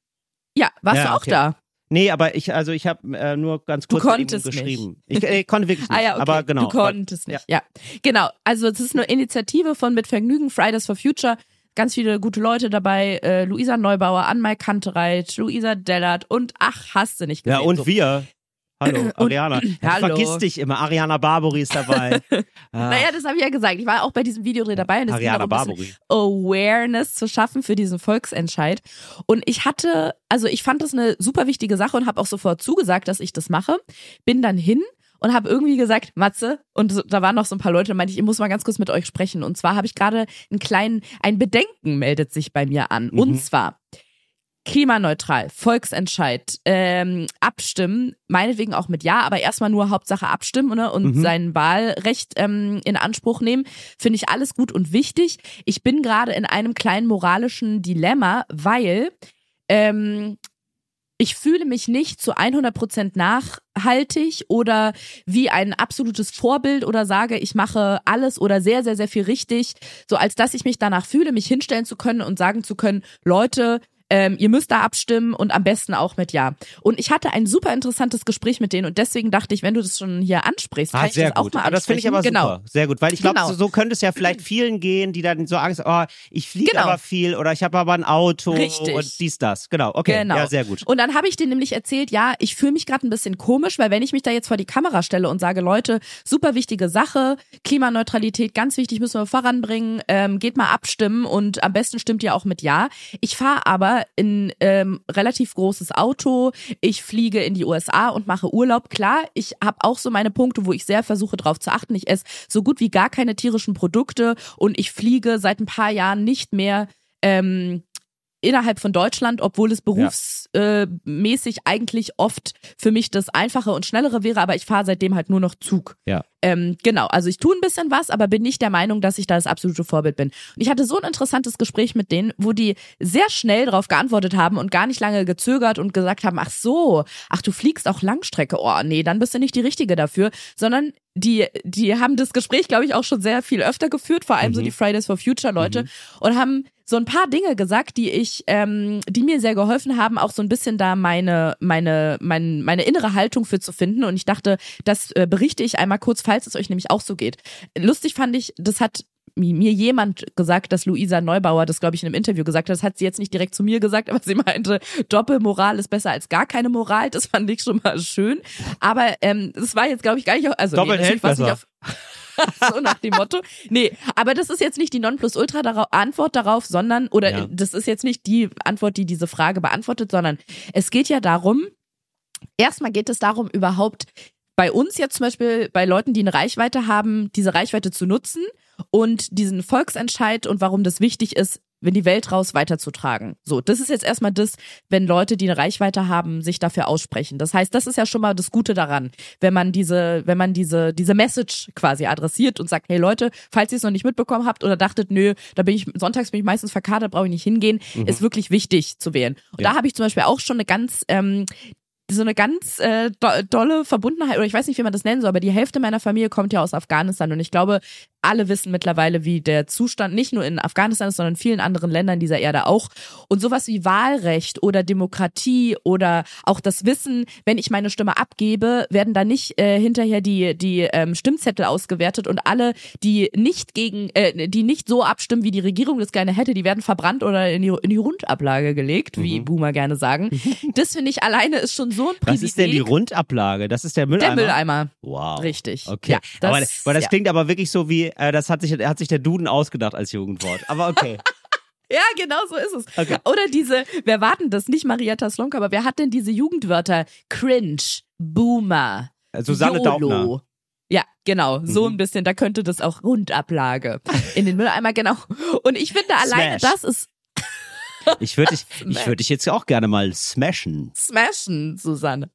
Ja, warst Ja, du auch okay. da? Nee, aber ich, also ich habe äh, nur ganz Du kurz ihm konntest nicht. geschrieben. Ich, äh, konnte wirklich nicht. Ah ja, okay. aber genau. Du konntest nicht. Ja. Genau. Also es ist eine Initiative von Mit Vergnügen, Fridays for Future. Ganz viele gute Leute dabei. Äh, Luisa Neubauer, Anmai Kantereit, Luisa Dellert und ach, hast du nicht Ja, gesehen. und so. wir. Hallo, Ariana. Ja, Hallo. vergisst dich immer. Ariana Barbori ist dabei. Ah, Naja, das habe ich ja gesagt. Ich war auch bei diesem Videodreh dabei und es ging Ariana darum. Awareness zu schaffen für diesen Volksentscheid. Und ich hatte, also ich fand das eine super wichtige Sache und habe auch sofort zugesagt, dass ich das mache. Bin dann hin und habe irgendwie gesagt, Matze, und da waren noch so ein paar Leute, meinte ich, ich muss mal ganz kurz mit euch sprechen. Und zwar habe ich gerade einen kleinen, ein Bedenken meldet sich bei mir an. Mhm. Und zwar klimaneutral, Volksentscheid, ähm, abstimmen, meinetwegen auch mit Ja, aber erstmal nur Hauptsache abstimmen ne, und Mhm. sein Wahlrecht ähm, in Anspruch nehmen, finde ich alles gut und wichtig. Ich bin gerade in einem kleinen moralischen Dilemma, weil ähm, ich fühle mich nicht zu 100% nachhaltig oder wie ein absolutes Vorbild oder sage, ich mache alles oder sehr, sehr, sehr viel richtig, so als dass ich mich danach fühle, mich hinstellen zu können und sagen zu können, Leute, ähm, ihr müsst da abstimmen und am besten auch mit Ja. Und ich hatte ein super interessantes Gespräch mit denen und deswegen dachte ich, wenn du das schon hier ansprichst, kann Ah, ich sehr das auch gut. mal Ah, das finde ich aber ansprechen. super. Sehr gut, weil ich glaube, Genau. so, so könnte es ja vielleicht vielen gehen, die dann so Angst, oh, ich fliege Genau. aber viel oder ich habe aber ein Auto Richtig. und dies, das. Genau, okay. Genau. Ja, sehr gut. Und dann habe ich denen nämlich erzählt, ja, ich fühle mich gerade ein bisschen komisch, weil wenn ich mich da jetzt vor die Kamera stelle und sage, Leute, super wichtige Sache, Klimaneutralität, ganz wichtig, müssen wir voranbringen, ähm, geht mal abstimmen und am besten stimmt ihr auch mit Ja. Ich fahre aber in ähm, relativ großes Auto, ich fliege in die USA und mache Urlaub. Klar, ich habe auch so meine Punkte, wo ich sehr versuche drauf zu achten. Ich esse so gut wie gar keine tierischen Produkte und ich fliege seit ein paar Jahren nicht mehr ähm, innerhalb von Deutschland, obwohl es berufsmäßig äh, mäßig eigentlich oft für mich das einfache und schnellere wäre, aber ich fahre seitdem halt nur noch Zug. Ja. Ähm, genau, also ich tue ein bisschen was, aber bin nicht der Meinung, dass ich da das absolute Vorbild bin. Und ich hatte so ein interessantes Gespräch mit denen, wo die sehr schnell darauf geantwortet haben und gar nicht lange gezögert und gesagt haben, ach so, ach du fliegst auch Langstrecke, oh nee, dann bist du nicht die Richtige dafür, sondern die, die haben das Gespräch, glaube ich, auch schon sehr viel öfter geführt, vor allem so die Fridays for Future Leute und haben so ein paar Dinge gesagt, die ich, ähm, die mir sehr geholfen haben, auch so ein bisschen da meine, meine, mein, meine innere Haltung für zu finden. Und ich dachte, das äh, berichte ich einmal kurz, falls es euch nämlich auch so geht. Lustig fand ich, das hat mi- mir jemand gesagt, dass Luisa Neubauer das, glaube ich, in einem Interview gesagt hat. Das hat sie jetzt nicht direkt zu mir gesagt, aber sie meinte, Doppelmoral ist besser als gar keine Moral. Das fand ich schon mal schön. Aber ähm, das war jetzt, glaube ich, gar nicht, also Doppelt natürlich hält war's nicht besser. auf so nach dem Motto. Nee, aber das ist jetzt nicht die Nonplusultra-Antwort darauf, sondern, oder Ja. das ist jetzt nicht die Antwort, die diese Frage beantwortet, sondern es geht ja darum, erstmal geht es darum, überhaupt bei uns jetzt zum Beispiel, bei Leuten, die eine Reichweite haben, diese Reichweite zu nutzen und diesen Volksentscheid und warum das wichtig ist, in die Welt raus weiterzutragen. So, das ist jetzt erstmal das, wenn Leute, die eine Reichweite haben, sich dafür aussprechen. Das heißt, das ist ja schon mal das Gute daran, wenn man diese, wenn man diese, diese Message quasi adressiert und sagt, hey Leute, falls ihr es noch nicht mitbekommen habt oder dachtet, nö, da bin ich, sonntags bin ich meistens verkatert, brauche ich nicht hingehen, ist wirklich wichtig zu wählen. Und Ja. da habe ich zum Beispiel auch schon eine ganz ähm, so eine ganz äh, do dolle Verbundenheit, oder ich weiß nicht, wie man das nennen soll, aber die Hälfte meiner Familie kommt ja aus Afghanistan und ich glaube, alle wissen mittlerweile, wie der Zustand nicht nur in Afghanistan ist, sondern in vielen anderen Ländern dieser Erde auch. Und sowas wie Wahlrecht oder Demokratie oder auch das Wissen, wenn ich meine Stimme abgebe, werden da nicht äh, hinterher die, die ähm, Stimmzettel ausgewertet und alle, die nicht gegen, äh, die nicht so abstimmen, wie die Regierung das gerne hätte, die werden verbrannt oder in die, in die Rundablage gelegt, wie Mhm. Boomer gerne sagen. Das finde ich alleine ist schon so ein Privileg. Was ist denn die Rundablage? Das ist der Mülleimer. Der Mülleimer. Wow. Richtig. Okay. Ja, das, aber, aber das ja. klingt aber wirklich so wie, äh, das hat sich, hat sich der Duden ausgedacht als Jugendwort. Aber okay. Ja, genau so ist es. Okay. Oder diese, wer war denn das? Nicht Marietta Slonka, aber wer hat denn diese Jugendwörter? Cringe, Boomer, Susanne YOLO. Daubner. Ja, genau, so Mhm. ein bisschen, da könnte das auch Rundablage in den Mülleimer, genau. Und ich finde alleine Smash. das ist Ich würde dich, ich würde dich jetzt auch gerne mal smashen. Smashen, Susanne.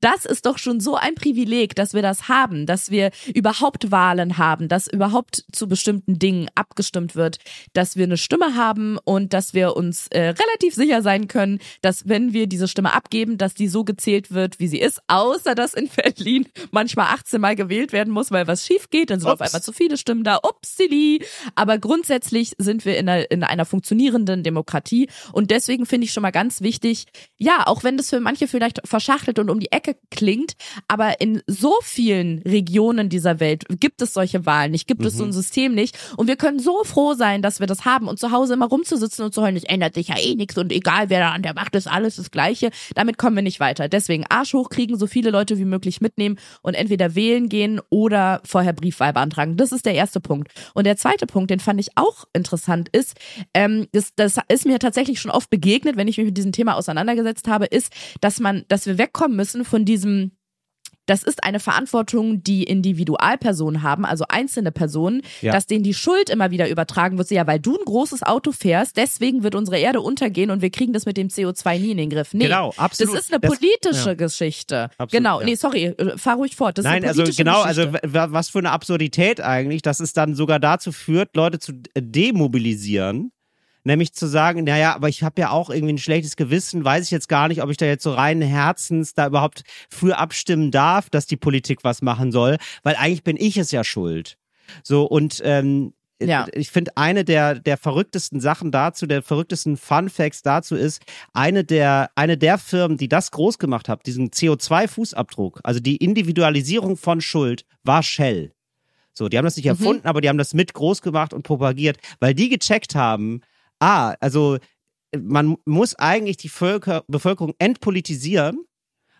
Das ist doch schon so ein Privileg, dass wir das haben, dass wir überhaupt Wahlen haben, dass überhaupt zu bestimmten Dingen abgestimmt wird, dass wir eine Stimme haben und dass wir uns äh, relativ sicher sein können, dass wenn wir diese Stimme abgeben, dass die so gezählt wird, wie sie ist, außer dass in Berlin manchmal 18 Mal gewählt werden muss, weil was schief geht, dann sind auf Ups. einmal zu viele Stimmen da. Upsili. Aber grundsätzlich sind wir in einer, in einer funktionierenden Demokratie und deswegen finde ich schon mal ganz wichtig, ja, auch wenn das für manche vielleicht verschachtelt und um die Ecke klingt, aber in so vielen Regionen dieser Welt gibt es solche Wahlen nicht, gibt es so ein System nicht und wir können so froh sein, dass wir das haben und zu Hause immer rumzusitzen und zu heulen, es ändert sich ja eh nichts und egal wer da an der Macht ist, alles das Gleiche, damit kommen wir nicht weiter. Deswegen Arsch hochkriegen, so viele Leute wie möglich mitnehmen und entweder wählen gehen oder vorher Briefwahl beantragen. Das ist der erste Punkt. Und der zweite Punkt, den fand ich auch interessant, ist, ähm, das, das ist mir tatsächlich schon oft begegnet, wenn ich mich mit diesem Thema auseinandergesetzt habe, ist, dass man, dass wir wegkommen müssen von diesem das ist eine Verantwortung, die Individualpersonen haben, also einzelne Personen, Ja. dass denen die Schuld immer wieder übertragen wird. So, Ja, weil du ein großes Auto fährst, deswegen wird unsere Erde untergehen und wir kriegen das mit dem CO2 nie in den Griff. Nee, Genau, absolut. das ist eine Das- politische ja. Geschichte. Absolut, genau, ja. nee, sorry, fahr ruhig fort. Das Nein, ist eine also genau, Geschichte. also w- w- was für eine Absurdität eigentlich, dass es dann sogar dazu führt, Leute zu demobilisieren. Nämlich zu sagen, naja, aber ich habe ja auch irgendwie ein schlechtes Gewissen, weiß ich jetzt gar nicht, ob ich da jetzt so reinen Herzens da überhaupt für abstimmen darf, dass die Politik was machen soll, weil eigentlich bin ich es ja schuld. So, und ähm, Ja. ich finde, eine der, der verrücktesten Sachen dazu, der verrücktesten Fun Facts dazu ist, eine der, eine der Firmen, die das groß gemacht hat, diesen CO2-Fußabdruck, also die Individualisierung von Schuld, war Shell. So, die haben das nicht erfunden, aber die haben das mit groß gemacht und propagiert, weil die gecheckt haben, ah, also man muss eigentlich die Völker, Bevölkerung entpolitisieren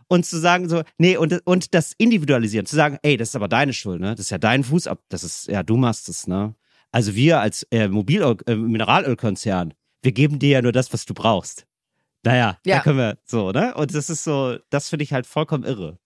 und zu sagen so, nee, und, und das individualisieren, zu sagen, ey, das ist aber deine Schuld, ne? Das ist ja dein Fußab, das ist, ja, du machst es, ne? Also wir als äh, Mobilöl, äh, Mineralölkonzern, wir geben dir ja nur das, was du brauchst. Naja, Ja. da können wir so, ne? Und das ist so, das finde ich halt vollkommen irre.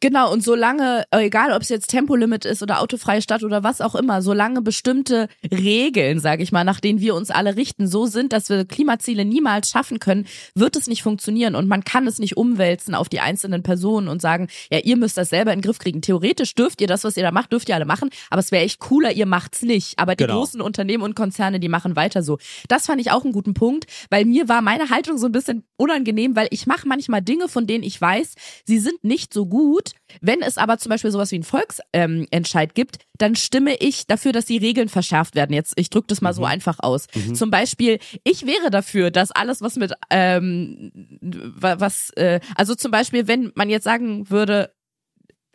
Genau, und solange, äh, egal ob es jetzt Tempolimit ist oder autofreie Stadt oder was auch immer, solange bestimmte Regeln, sage ich mal, nach denen wir uns alle richten, so sind, dass wir Klimaziele niemals schaffen können, wird es nicht funktionieren und man kann es nicht umwälzen auf die einzelnen Personen und sagen, ja, ihr müsst das selber in den Griff kriegen. Theoretisch dürft ihr das, was ihr da macht, dürft ihr alle machen, aber es wäre echt cooler, ihr macht's nicht. Aber die Genau. großen Unternehmen und Konzerne, die machen weiter so. Das fand ich auch einen guten Punkt, weil mir war meine Haltung so ein bisschen unangenehm, weil ich mache manchmal Dinge, von denen ich weiß, sie sind nicht so gut. Wenn es aber zum Beispiel sowas wie einen Volksentscheid ähm, gibt, dann stimme ich dafür, dass die Regeln verschärft werden. Jetzt, ich drücke das mal so einfach aus. Zum Beispiel, ich wäre dafür, dass alles, was mit ähm, wa- was, äh, also zum Beispiel, wenn man jetzt sagen würde,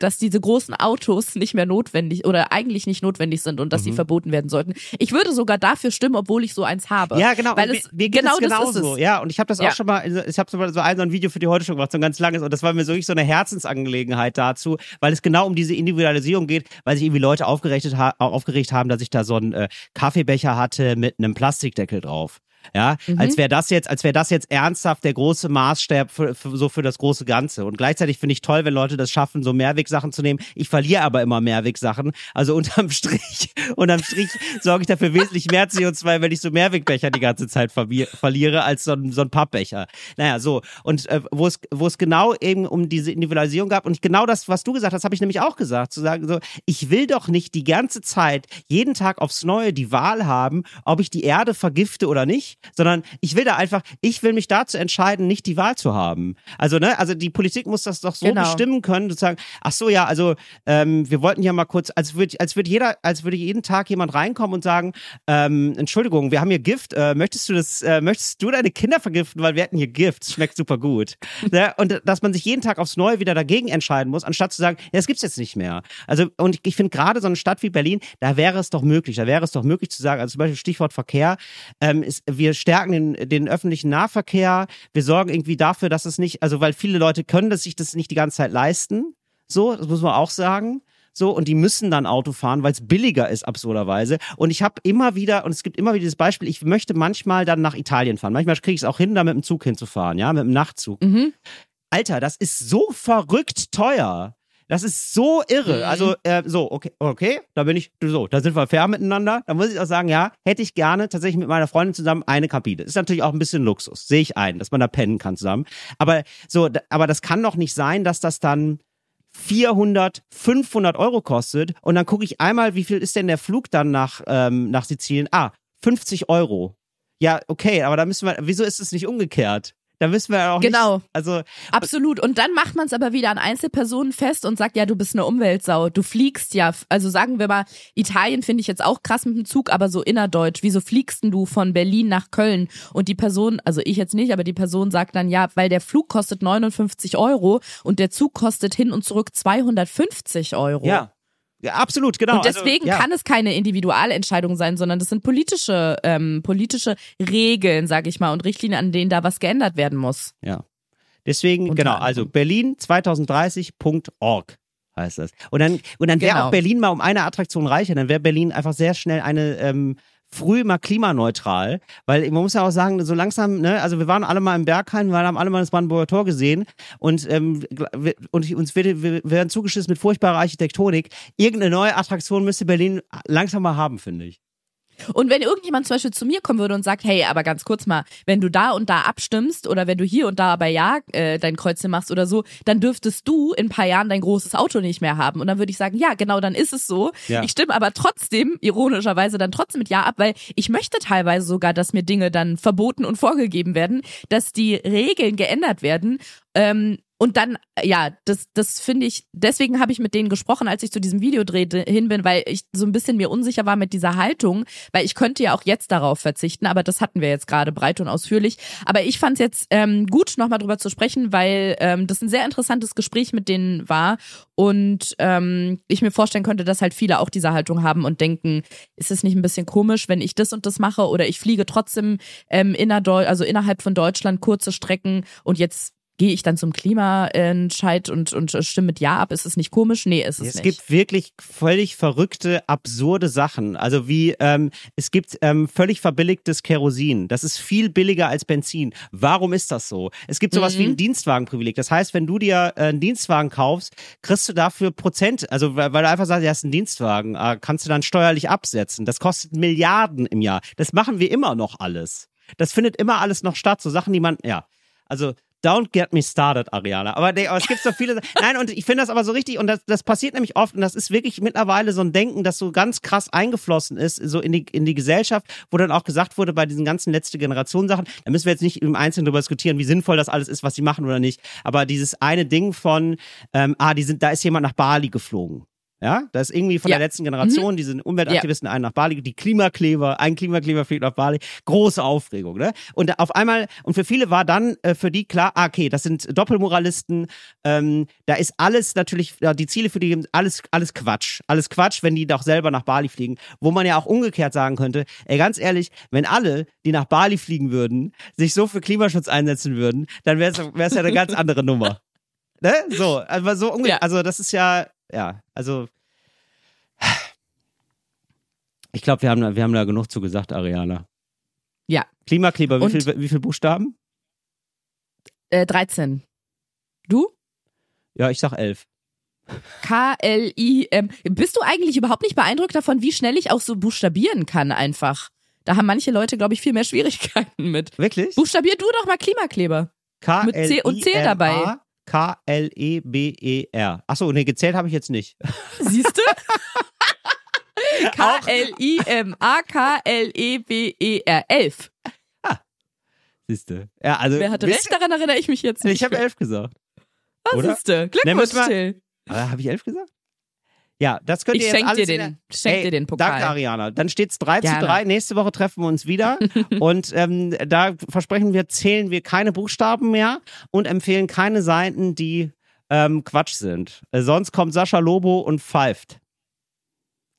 dass diese großen Autos nicht mehr notwendig oder eigentlich nicht notwendig sind und dass sie verboten werden sollten. Ich würde sogar dafür stimmen, obwohl ich so eins habe. Ja, genau. Weil es, mir, mir genau ist es. Ja, und ich habe das Ja. auch schon mal, ich habe so so ein, so ein Video für die heute schon gemacht, so ein ganz langes, und das war mir so wirklich so eine Herzensangelegenheit dazu, weil es genau um diese Individualisierung geht, weil sich irgendwie Leute aufgeregt, ha aufgeregt haben, dass ich da so einen äh, Kaffeebecher hatte mit einem Plastikdeckel drauf. Ja, Mhm. als wäre das jetzt, als wäre das jetzt ernsthaft der große Maßstab für, für, so für das große Ganze. Und gleichzeitig finde ich toll, wenn Leute das schaffen, so Mehrwegsachen zu nehmen. Ich verliere aber immer Mehrwegsachen. Also unterm Strich, unterm Strich sorge ich dafür wesentlich mehr CO2, wenn ich so Mehrwegbecher die ganze Zeit verliere, als so ein, so ein Pappbecher. Naja, so. Und äh, wo es, wo es genau eben um diese Individualisierung gab und genau das, was du gesagt hast, habe ich nämlich auch gesagt, zu sagen so, ich will doch nicht die ganze Zeit jeden Tag aufs Neue die Wahl haben, ob ich die Erde vergifte oder nicht nicht, sondern ich will da einfach, ich will mich dazu entscheiden, nicht die Wahl zu haben. Also, ne, also die Politik muss das doch so Genau. bestimmen können, sozusagen, ach so, ja, also ähm, wir wollten ja mal kurz, als würde als würde jeder, als würde jeden Tag jemand reinkommen und sagen, ähm, Entschuldigung, wir haben hier Gift, äh, möchtest du das, äh, möchtest du deine Kinder vergiften, weil wir hatten hier Gift, es schmeckt super gut. ne? Und dass man sich jeden Tag aufs Neue wieder dagegen entscheiden muss, anstatt zu sagen, ja, das gibt's jetzt nicht mehr. Also, und ich finde gerade so eine Stadt wie Berlin, da wäre es doch möglich, da wäre es doch möglich zu sagen, also zum Beispiel Stichwort Verkehr, ähm, ist, wir stärken den, den öffentlichen Nahverkehr, wir sorgen irgendwie dafür, dass es nicht, also weil viele Leute können das sich das nicht die ganze Zeit leisten, so, das muss man auch sagen. So, und die müssen dann Auto fahren, weil es billiger ist, absurderweise. Und ich habe immer wieder, und es gibt immer wieder das Beispiel, ich möchte manchmal dann nach Italien fahren. Manchmal kriege ich es auch hin, da mit dem Zug hinzufahren, ja, mit dem Nachtzug. Mhm. Alter, das ist so verrückt teuer. Das ist so irre. Mhm. Also, äh, so, okay, okay, da bin ich, so, da sind wir fair miteinander. Da muss ich auch sagen, ja, hätte ich gerne tatsächlich mit meiner Freundin zusammen eine Kabine. Ist natürlich auch ein bisschen Luxus, sehe ich ein, dass man da pennen kann zusammen. Aber so, aber das kann doch nicht sein, dass das dann 400, 500 Euro kostet und dann gucke ich einmal, wie viel ist denn der Flug dann nach, ähm, nach Sizilien? Ah, 50 Euro. Ja, okay, aber da müssen wir, wieso ist es nicht umgekehrt? Da müssen wir auch Genau. nicht, also Absolut. Und dann macht man es aber wieder an Einzelpersonen fest und sagt, ja, du bist eine Umweltsau. Du fliegst ja. Also sagen wir mal, Italien finde ich jetzt auch krass mit dem Zug, aber so innerdeutsch. Wieso fliegst denn du von Berlin nach Köln? Und die Person, also ich jetzt nicht, aber die Person sagt dann, ja, weil der Flug kostet 59 Euro und der Zug kostet hin und zurück 250 Euro. Ja. Ja, absolut, genau. Und deswegen also, ja. kann es keine Individualentscheidung sein, sondern das sind politische, ähm, politische Regeln, sage ich mal, und Richtlinien, an denen da was geändert werden muss. Ja. Deswegen, Unter genau, also berlin2030.org heißt das. Und dann, und dann wäre Genau. auch Berlin mal um eine Attraktion reicher, dann wäre Berlin einfach sehr schnell eine ähm, früh mal klimaneutral, weil man muss ja auch sagen, so langsam, ne, also wir waren alle mal im Berghain, wir haben alle mal das Brandenburger Tor gesehen und, ähm, und uns wird, wir werden zugeschissen mit furchtbarer Architektonik. Irgendeine neue Attraktion müsste Berlin langsam mal haben, finde ich. Und wenn irgendjemand zum Beispiel zu mir kommen würde und sagt, hey, aber ganz kurz mal, wenn du da und da abstimmst oder wenn du hier und da bei Ja äh, dein Kreuzchen machst oder so, dann dürftest du in ein paar Jahren dein großes Auto nicht mehr haben. Und dann würde ich sagen, ja, genau, dann ist es so. Ja. Ich stimme aber trotzdem, ironischerweise, dann trotzdem mit Ja ab, weil ich möchte teilweise sogar, dass mir Dinge dann verboten und vorgegeben werden, dass die Regeln geändert werden. Ähm, und dann, ja, das, das finde ich, deswegen habe ich mit denen gesprochen, als ich zu diesem Videodreh d- hin bin, weil ich so ein bisschen mir unsicher war mit dieser Haltung, weil ich könnte ja auch jetzt darauf verzichten, aber das hatten wir jetzt gerade breit und ausführlich. Aber ich fand es jetzt ähm, gut, nochmal drüber zu sprechen, weil ähm, das ein sehr interessantes Gespräch mit denen war und ähm, ich mir vorstellen könnte, dass halt viele auch diese Haltung haben und denken, ist es nicht ein bisschen komisch, wenn ich das und das mache oder ich fliege trotzdem ähm, innerdeu also innerhalb von Deutschland kurze Strecken und jetzt gehe ich dann zum Klimaentscheid und, und stimme mit Ja ab? Ist es nicht komisch? Nee, ist es, Es nicht. gibt wirklich völlig verrückte, absurde Sachen. Also wie, ähm, es gibt ähm, völlig verbilligtes Kerosin. Das ist viel billiger als Benzin. Warum ist das so? Es gibt sowas Mhm. wie ein Dienstwagenprivileg. Das heißt, wenn du dir äh, einen Dienstwagen kaufst, kriegst du dafür Prozent, also weil, du einfach sagst, ja, ist ein Dienstwagen, äh, kannst du dann steuerlich absetzen. Das kostet Milliarden im Jahr. Das machen wir immer noch alles. Das findet immer alles noch statt. So Sachen, die man, ja. Also Don't get me started, Ariana. Aber, nee, aber es gibt so viele. Nein, und ich finde das aber so richtig, und das, das passiert nämlich oft, und das ist wirklich mittlerweile so ein Denken, das so ganz krass eingeflossen ist, so in die, in die Gesellschaft, wo dann auch gesagt wurde, bei diesen ganzen letzte Generation Sachen, da müssen wir jetzt nicht im Einzelnen darüber diskutieren, wie sinnvoll das alles ist, was sie machen oder nicht. Aber dieses eine Ding von, ähm, ah, die sind, da ist jemand nach Bali geflogen. Ja, da ist irgendwie von Ja. der letzten Generation, die sind Umweltaktivisten, einen nach Bali, die Klimakleber, ein Klimakleber fliegt nach Bali, große Aufregung, ne? Und auf einmal, und für viele war dann äh, für die klar, ah, okay, das sind Doppelmoralisten, ähm, da ist alles natürlich, ja, die Ziele für die, alles, alles Quatsch, alles Quatsch, wenn die doch selber nach Bali fliegen, wo man ja auch umgekehrt sagen könnte, ey, ganz ehrlich, wenn alle, die nach Bali fliegen würden, sich so für Klimaschutz einsetzen würden, dann wäre es ja eine ganz andere Nummer. Ne? So, also so umge Ja. also das ist ja, ja, also ich glaube, wir haben, da- wir haben da genug zu gesagt, Ariana. Ja. Klimakleber, wie Und- viel, wie viel Buchstaben? Äh, 13. Du? Ja, ich sag elf. K-L-I-M. Bist du eigentlich überhaupt nicht beeindruckt davon, wie schnell ich auch so buchstabieren kann einfach? Da haben manche Leute, glaube ich, viel mehr Schwierigkeiten mit. Wirklich? Buchstabier du doch mal Klimakleber. K mit C und C dabei. K-L-E-B-E-R. Achso, nee, gezählt habe ich jetzt nicht. Siehst du? K-L-I-M-A-K-L-E-B-E-R. Elf. Siehste. Ja, also. Wer hatte recht? Daran erinnere ich mich jetzt nicht. Ich habe elf gesagt. Was oder? siehste? Ne, Glückwunsch, Till. Aber habe ich elf gesagt? Ja, das könnt Ich ihr jetzt schenk alles dir in den- der- schenk Ey, dir den Pokal. Danke, Ariana. Dann steht's 3 zu Gerne. 3. Nächste Woche treffen wir uns wieder. und ähm, da versprechen wir, zählen wir keine Buchstaben mehr und empfehlen keine Seiten, die ähm, Quatsch sind. Äh, sonst kommt Sascha Lobo und pfeift.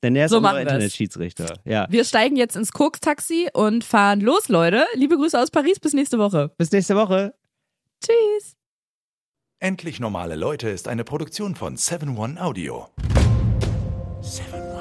Denn der ist So unser. Internetschiedsrichter. Ja. Wir steigen jetzt ins Koks-Taxi und fahren los, Leute. Liebe Grüße aus Paris. Bis nächste Woche. Bis nächste Woche. Tschüss. Endlich normale Leute ist eine Produktion von 7 One Audio. seven.